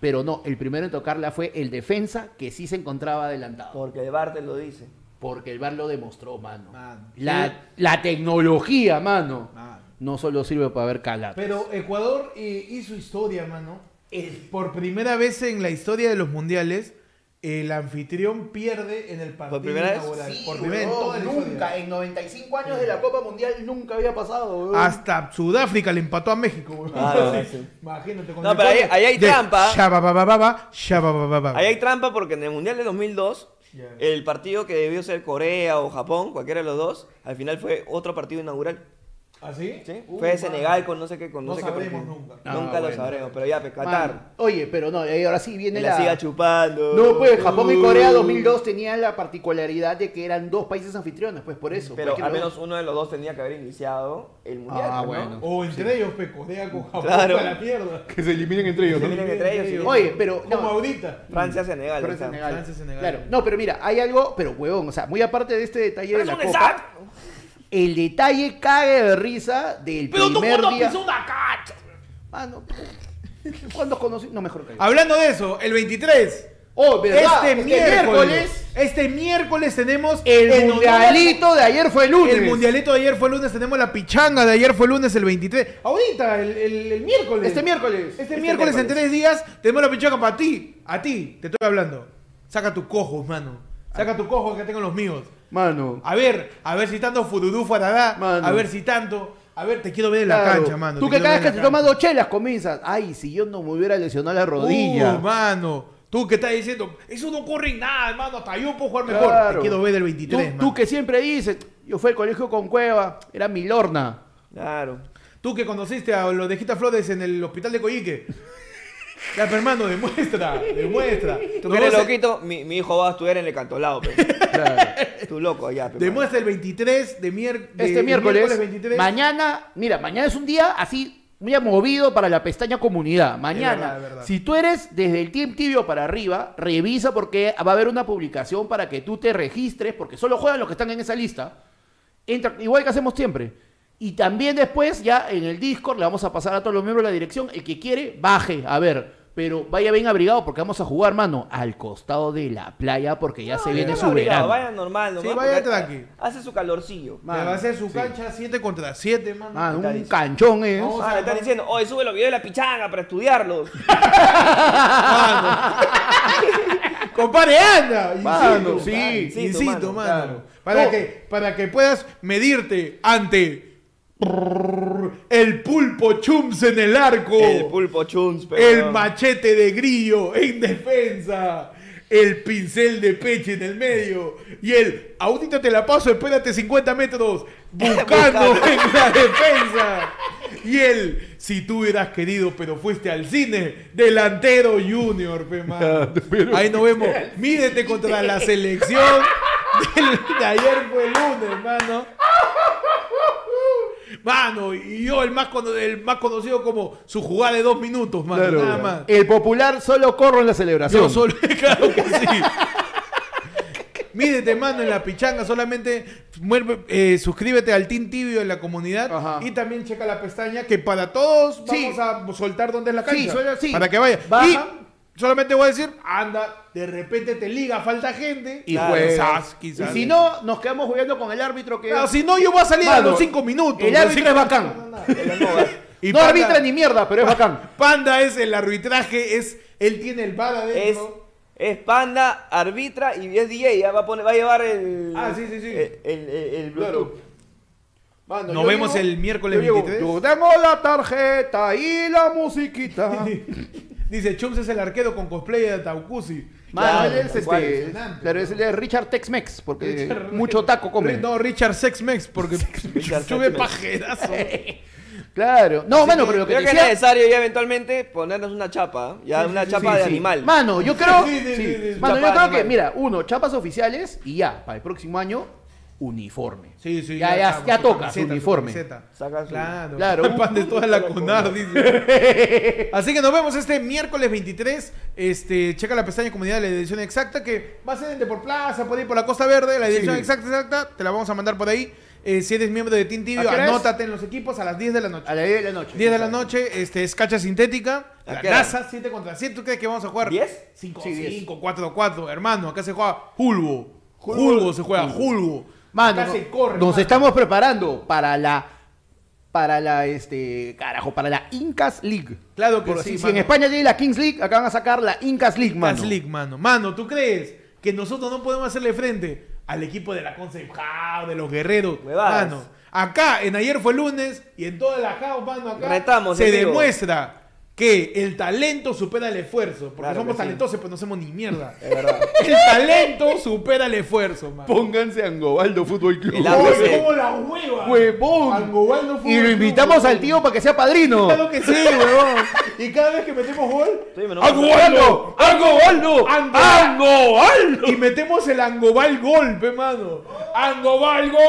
Pero no, el primero en tocarla fue el defensa que sí se encontraba adelantado. Porque el bar te lo dice. Porque el VAR lo demostró, mano. Mano. La, la tecnología, mano, Mano. no solo sirve para ver calar. Pero Ecuador eh, hizo historia, mano. Por primera vez en la historia de los mundiales, el anfitrión pierde en el partido primera vez? inaugural. Sí, por primera vez en nunca, en 95 años de la Copa Mundial nunca había pasado, huevón. Hasta Sudáfrica le empató a México, weón. Ah, no, Sí. Imagínate. con No, pero ahí- ahí hay de trampa. Shababababa, shababababa. Ahí hay trampa porque en el Mundial de 2002, Ya. el partido que debió ser Corea o Japón, cualquiera de los dos, al final fue otro partido inaugural. ¿Ah, sí? ¿sí? Uh, fue mano. Senegal con no sé qué, con no, No sé qué sabremos partido. nunca. Nunca lo sabremos, pero ya, pues, Qatar. Oye, pero no, y ahora sí viene la... la siga chupando. No, pues Japón y. Corea 2002 tenían la particularidad de que eran dos países anfitriones, pues por eso. Pero cualquiera al de menos uno de los dos tenía que haber iniciado el Mundial. Ah, pues, ¿no? bueno. O entre ellos, pe, Corea con Japón Claro. a la mierda. Que se eliminen entre ellos, Se eliminen entre ellos. Oye, pero... Como ahorita. Francia-Senegal. Francia, ahí está. Senegal. Francia, Senegal. Claro, no, pero mira, hay algo, pero huevón, o sea, muy aparte de este detalle de la es un Copa. El detalle cague de risa del Pero tú primer cuando día. pisó una cacha. Mano, ¿cuándo conocí? No, mejor que Hablando de eso, el 23. Oh, ¿verdad? Este, Este miércoles, miércoles, este miércoles tenemos el honor- mundialito de ayer fue el lunes. El mundialito de ayer fue lunes, tenemos la pichanga de ayer fue lunes el 23. Ahorita, el, el- el miércoles. Este miércoles. Este, miércoles, en tres días tenemos la pichanga para ti. A ti, te estoy hablando. Saca tu cojo, mano. Saca tu cojo que tengo los míos. Mano. A ver, a ver si tanto furudú faradá. Mano. A ver si tanto. A ver, te quiero ver en la Claro. cancha, mano. Tú te que quiero cada ver vez que te tomas dos chelas comienzas. Ay, si yo no me hubiera lesionado la rodilla. Uh, mano. Tú que estás diciendo, eso no corre en nada, hermano. Hasta yo puedo jugar mejor. Claro. Te quiero ver el 23, Tú, mano. tú que siempre dices, yo fui al colegio con Cueva, era mi lorna. Claro. Tú que conociste a los de Gita Flores en el hospital de Coyique. Ya, pero hermano, demuestra, demuestra. Tú No que eres loquito, mi, mi hijo va a estudiar en el cantolado, pe. Tú loco ya, pe. Demuestra el 23 de, mier- de- Este miércoles, 23. mañana, mira, mañana es un día así muy movido para la pestaña comunidad. Mañana, verdad, es verdad. si tú eres desde el Team Tibio para arriba, revisa porque va a haber una publicación para que tú te registres, porque solo juegan los que están en esa lista. Entra, igual que hacemos siempre. Y también después, ya en el Discord, le vamos a pasar a todos los miembros de la dirección. El que quiere, baje, a ver. Pero vaya bien abrigado porque vamos a jugar, mano, al costado de la playa porque ya se viene Vaya su abrigado, verano. Vaya normal, Sí, nomás, vaya porque tranqui. Hace su calorcillo. Le va a hacer su cancha 7 contra 7, mano. Mano, Está un diciendo. canchón, ¿eh? Vamos Ah, a- le están diciendo, oye, sube los videos de la pichanga para estudiarlos. (laughs) (laughs) Compadre, anda. Mano, Insisto, sí, insisto, insisto, mano. mano, claro. Para, No. que, para que puedas medirte ante el pulpo chums en el arco. El pulpo chuns, pero... El machete de grillo en defensa. El pincel de peche en el medio. Y el ahorita te la paso, espérate 50 metros. (laughs) Buscando en la defensa. Y el si tú hubieras querido, pero fuiste al cine. Delantero junior, pe, mano. Ahí nos vemos. (laughs) Mídete contra la selección. del- de ayer fue el lunes, mano. Mano, y yo el más, cono- el más conocido como su jugada de dos minutos, mano. Claro. Nada más. El popular solo corro en la celebración. Yo solo, (laughs) claro que sí. Mídete, mano, en la pichanga. Solamente mueve- eh, suscríbete al Team Tibio en la comunidad. Ajá. Y también checa la pestaña que para todos Sí. vamos a soltar dónde es la cancha. Sí, suena así. Para que vaya. Baja. Y solamente voy a decir, anda, de repente te liga, falta gente. Y Claro, juegas. quizás, quizás. Y si no, nos quedamos jugando con el árbitro que. Claro, si no, yo voy a salir a Mano, los cinco minutos. El árbitro cinco- es bacán. (laughs) Y no Panda- arbitra ni mierda, pero es bacán. Panda es el arbitraje, es él tiene el bar Es, adentro. Es Panda, arbitra y es DJ. Ya va a, poner, va a llevar el. Ah, sí, sí, sí. El, el, Bluetooth. Mano, Nos vemos digo- el miércoles yo digo, 23. Yo tengo la tarjeta y la musiquita. (laughs) Dice, Chums es el arquero con cosplay de Taucusi. Mano, Claro, es este. Pero es el de Richard Tex-Mex, porque Richard- mucho taco come. No, Richard Sex-Mex, porque (laughs) (laughs) Chum es pajerazo. (laughs) Claro. No, mano, pero lo que Creo te que es decía- necesario ya eventualmente ponernos una chapa. ¿eh? Ya Sí, una sí, chapa sí, de sí. animal. Mano, yo creo. Sí, sí, sí. sí, sí. Mano, yo creo que, mira, uno, chapas oficiales y ya, para el próximo año, uniforme. Sí, sí. Ya, ya, ya su toca, camiseta, su uniforme. Saca su- Claro, Claro. El (laughs) pan de toda la CONAR, dice. (laughs) Así que nos vemos este miércoles 23. Este, checa la pestaña comunidad de la edición exacta, que va a ser en Plaza, por ahí por la Costa Verde. La edición Sí. exacta, exacta, te la vamos a mandar por ahí. Eh, si eres miembro de Team ¿A Tibio, anótate en los equipos a las 10 de la noche. A las 10 de la noche. 10 de la noche, este, es cacha sintética. ¿A La? NASA 7 contra 7. ¿Tú crees que vamos a jugar? ¿10? 5 Sí, 5, 4 4. Hermano, acá se juega Julgo. Julgo se juega, Julgo. Mano, acá se corre. nos mano. estamos preparando para la. Para la, este, carajo, para la Incas League. Claro que Por- sí, si, mano. en España tiene la Kings League, acá van a sacar la Incas League, mano. Incas League, mano. Mano, ¿tú crees que nosotros no podemos hacerle frente al equipo de la Concept House, de los guerreros? Huevadas. Mano, acá en ayer fue lunes y en toda la house, mano, acá Retamos se demuestra que el talento supera el esfuerzo. Porque Claro somos sí. talentosos, pero no hacemos ni mierda. (laughs) Es verdad. El talento supera el esfuerzo, mano. Pónganse a Angobaldo Fútbol Club. Oye, como la hueva. ¡Huevón! Angobaldo Fútbol Y lo invitamos al tío para que sea padrino. Claro que sí, huevón. Y cada vez que metemos gol, Sí, ¡Angobaldo! ¡Angobaldo! ¡Angobaldo! Y metemos el Angobal gol, pe mano. ¡Angobal gol!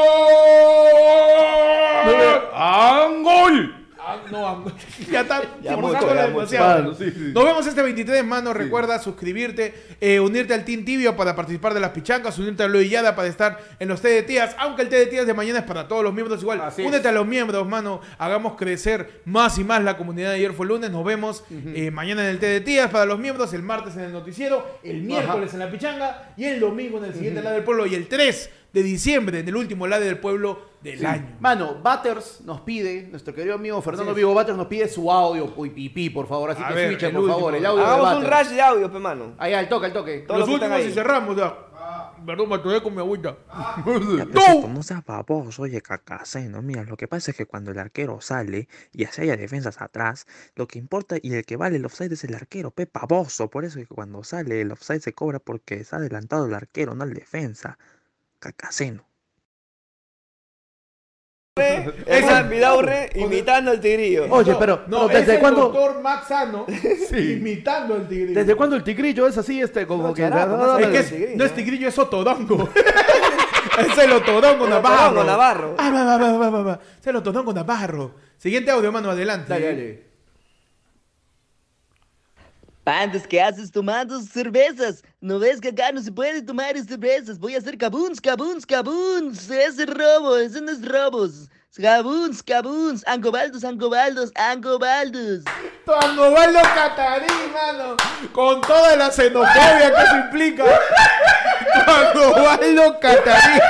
¡Angol! Ah, no, (laughs) (laughs) ya está Ya mucho, ya demasiado. mucho. Mano, sí, sí. Nos vemos este 23, mano. Recuerda suscribirte, eh, unirte al Team Tibio para participar de las pichancas, unirte a Loillada para estar en los T de Tías, aunque el T de Tías de mañana es para todos los miembros igual. Así es. Únete a los miembros, mano. Hagamos crecer más y más la comunidad de ayer fue lunes. Nos vemos eh, mañana en el T de Tías para los miembros, el martes en el noticiero, el miércoles en la pichanga y el domingo en el siguiente lado del pueblo y el 3 de diciembre en el último lado del pueblo del año. Mano, Butters nos pide, nuestro querido amigo Fernando. Vigo Butters nos pide su audio, pipí, por favor. Así A que ver, switchen, por último. favor, el audio de Hagamos un rush de audio, pe mano. Ahí, al toque, al toque. Todos los últimos y cerramos ya. Perdón, me atoré con mi agüita. Pepito, no seas baboso, oye, cacaceno. Mira, lo que pasa es que cuando el arquero sale y así haya defensas atrás, lo que importa y el que vale el offside es el arquero, pe baboso. Por eso es que cuando sale el offside se cobra porque está adelantado el arquero, no el defensa. Cacaceno. Esa Vidaurre imitando al tigrillo. Oye, pero, No, pero es ¿desde el cuándo? doctor Maxano (laughs) imitando al tigrillo. ¿Desde cuándo el tigrillo es así, este, como No, que... no Es que el es- tigrillo. no es tigrillo, es otodongo. (laughs) es el otodongo El Navarro. Otodongo Navarro. Ah, va, va, va, va, va, va. Es el otodongo Navarro. Siguiente audio, mano, adelante. Dale, dale. Pandas, ¿qué haces tomando cervezas? ¿No ves que acá no se puede tomar cervezas? Voy a hacer cabuns, cabuns, cabuns. Ese es robo, eso no es robos. Cabuns, cabuns, angobaldos, angobaldos, angobaldos. Tu Angobaldo Catarí, mano. Con toda la xenofobia que eso implica. Tu Angobaldo Catarí.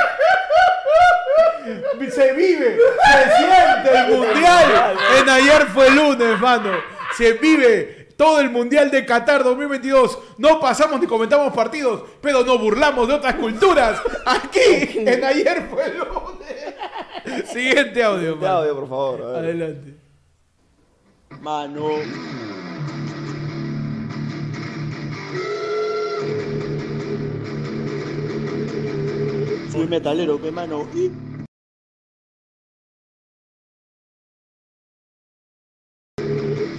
Se vive, se siente el mundial. En ayer fue lunes, mano. Se vive todo el mundial de Qatar 2022. No pasamos ni comentamos partidos, pero nos burlamos de otras culturas. Aquí, en ayer fue lunes. Siguiente audio, Siguiente mano. audio, por favor. Adelante. Mano. Soy metalero, que mano. Y...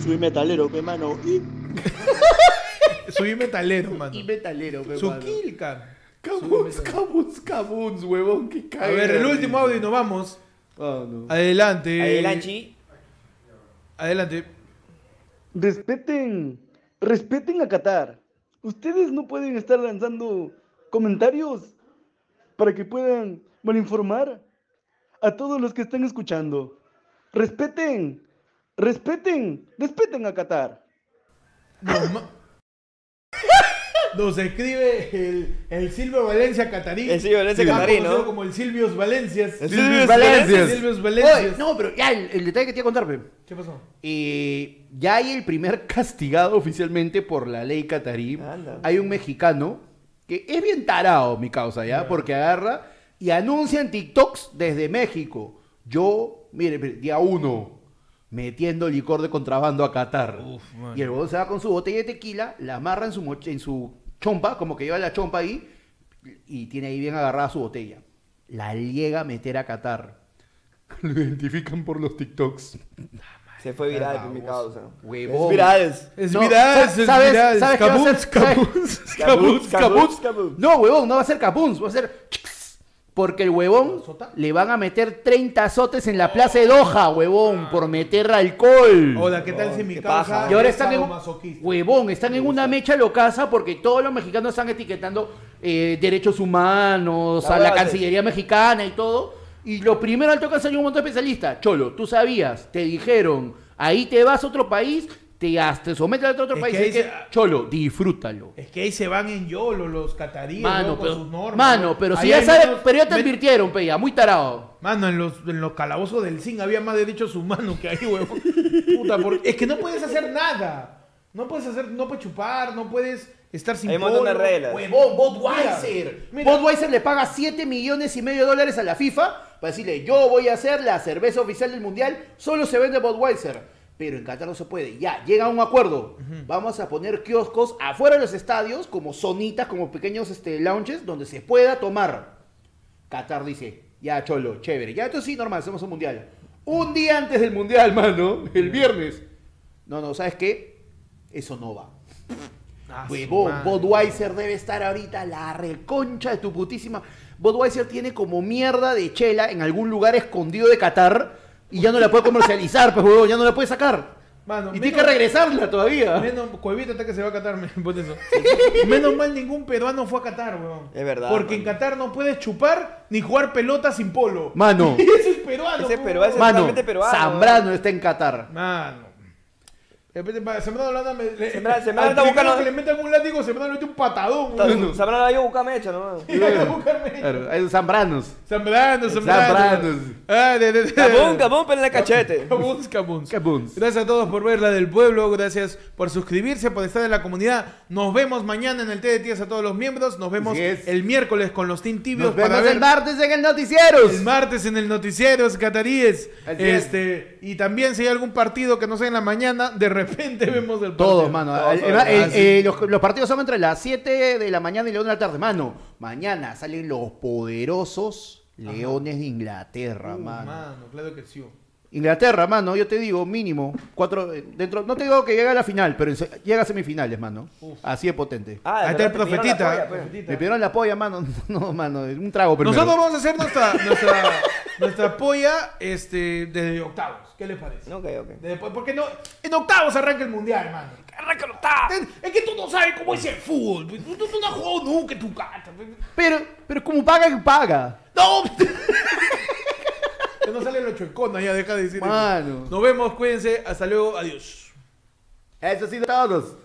Soy metalero, que mano. Y... (laughs) Soy metalero, mano. Y metalero, pe, Su mano. Kilkan. Cabuns, cabuns, cabuns, huevón, que A cae. ver, el último audio y nos vamos. Ah, no. Adelante. Adelanchi. Adelante. Respeten, respeten a Qatar. Ustedes no pueden estar lanzando comentarios para que puedan malinformar a todos los que están escuchando. Respeten, respeten, respeten a Qatar. Nos escribe el, el Silvio Valencia Catarí. El Silvio Valencia Catarí, como el Silvios Valencias. El Silvius Valencias. Valencias. Silvios Valencias. Oye, no, pero ya el, el detalle que te iba a contar. ¿Qué pasó? Eh, ya hay el primer (laughs) castigado oficialmente por la ley catarí. Hay un mexicano que es bien tarado, mi causa, ¿ya? Porque agarra y anuncia en TikToks desde México. Yo, mire, mire, día uno, metiendo licor de contrabando a Qatar. y el huevón se va con su botella de tequila, la amarra en su, moch- en su chompa, como que lleva la chompa ahí, y tiene ahí bien agarrada su botella. La llega a meter a Qatar. (laughs) Lo identifican por los TikToks. Se fue viral, mi causa. Huevón. Es viral. Es No, viral, sa- es ¿sabes, viral. ¿sabes qué va a Kabuns, hacer? ¿Sabes? kabuns, Kabuns, kabuns, kabuns. kabuns. No, huevón, no va a ser kabuns, va a ser. Porque el huevón le van a meter 30 azotes en la plaza de Doha, huevón, por meter alcohol. Hola, ¿qué tal si mi paja. Y ahora es están en huevón, están en una mecha locaza porque todos los mexicanos están etiquetando eh, derechos humanos, La a la Cancillería mexicana y todo. Y lo primero al toque salió un montón de especialistas. Cholo, tú sabías, te dijeron, ahí te vas a otro país, te, te sometes a otro Es país. que ahí que, se- Cholo, disfrútalo. Es que ahí se van en YOLO los cataríes, Mano, ¿no? con pero, sus normas. mano, ¿no? pero si Ahí ya hay sabes, menos- pero ya te me- advirtieron, peya, muy tarado. Mano, en los, en los calabozos del zinc había más derechos humanos que ahí, huevón. (laughs) Puta, por- es que no puedes hacer nada. No puedes hacer, no puedes chupar, no puedes estar sin Hay polvo. reglas. Huevón, Budweiser. Mira, mira. Budweiser le paga 7 millones y medio de dólares a la FIFA para decirle, yo voy a hacer la cerveza oficial del mundial, solo se vende Budweiser. Pero en Qatar no se puede. Ya, llega a un acuerdo. Vamos a poner kioscos afuera de los estadios, como zonitas, como pequeños este, lounges, donde se pueda tomar. Qatar dice, ya cholo, chévere. Ya esto sí, normal, hacemos un mundial. Un día antes del mundial, (laughs) mano, el viernes. No, no, ¿sabes qué? Eso no va. Ah, Huevón. Budweiser debe estar ahorita la reconcha de tu putísima. Budweiser tiene como mierda de chela en algún lugar escondido de Qatar y ya no la puede comercializar, pues huevón, ya no la puede sacar. Mano, y menos- tiene que regresarla todavía. Menos, Cuevita que se va a Qatar, (laughs) por eso. Menos mal ningún peruano fue a Qatar, weón. Es verdad, Porque en. Qatar no puedes chupar ni jugar pelota sin polo. Mano, Y (laughs) ese es peruano. Ese weón. peruano, ese es mano, peruano. Zambrano está en Qatar. Mano. Sembrano Holanda me. le- Sembrano- Sembrano está buscando- que le metan un látigo, Sembrano le mete un patadón. Zambrano la iba a buscar mecha, ¿no? (laughs) Claro, hay Zambranos. Sembrano, Sembrano. Zambranos. Ah, de, de, de. Cabún, cabún, pero en el cachete. Cabuns, cabuns. Kabuns. Gracias a todos por ver la del pueblo, gracias por suscribirse, por estar en la comunidad. Nos vemos mañana en el T de Tías a todos los miembros. Nos vemos el miércoles con los Team Tibios Nos vemos para ver el martes en el Noticieros. el martes en el noticiero cataríes. Así es. Este, y también si hay algún partido que no sea en la mañana, de repente vemos el partido. Todos, mano. Todos, Ah, sí. eh, los, los partidos son entre las 7 de la mañana y la 1 de la tarde. Mano, mañana salen los poderosos Leones de Inglaterra, Uh, mano. mano, claro que sí. Inglaterra, mano, yo te digo, mínimo. Cuatro, eh, dentro, no te digo que llegue a la final, pero llega a semifinales, mano. Así de potente. Ah, Ahí está el profetita. polla, pues. profetita. Me pidieron la polla, mano. (laughs) No, mano, un trago primero. Nosotros vamos a hacer nuestra, nuestra, nuestra polla este, de octavos. ¿Qué les parece? Ok, ok. Después, porque no, en octavos arranca el mundial, hermano. Arranca el octavo. Es, es que tú no sabes cómo es el fútbol. pues. Tú, tú- tú no has jugado nunca en tu casa. Pero, pero como paga, paga. ¡No! (laughs) que no sale los chueconas, ya deja de decir eso. Nos vemos, cuídense. Hasta luego. Adiós. Eso ha sido todos.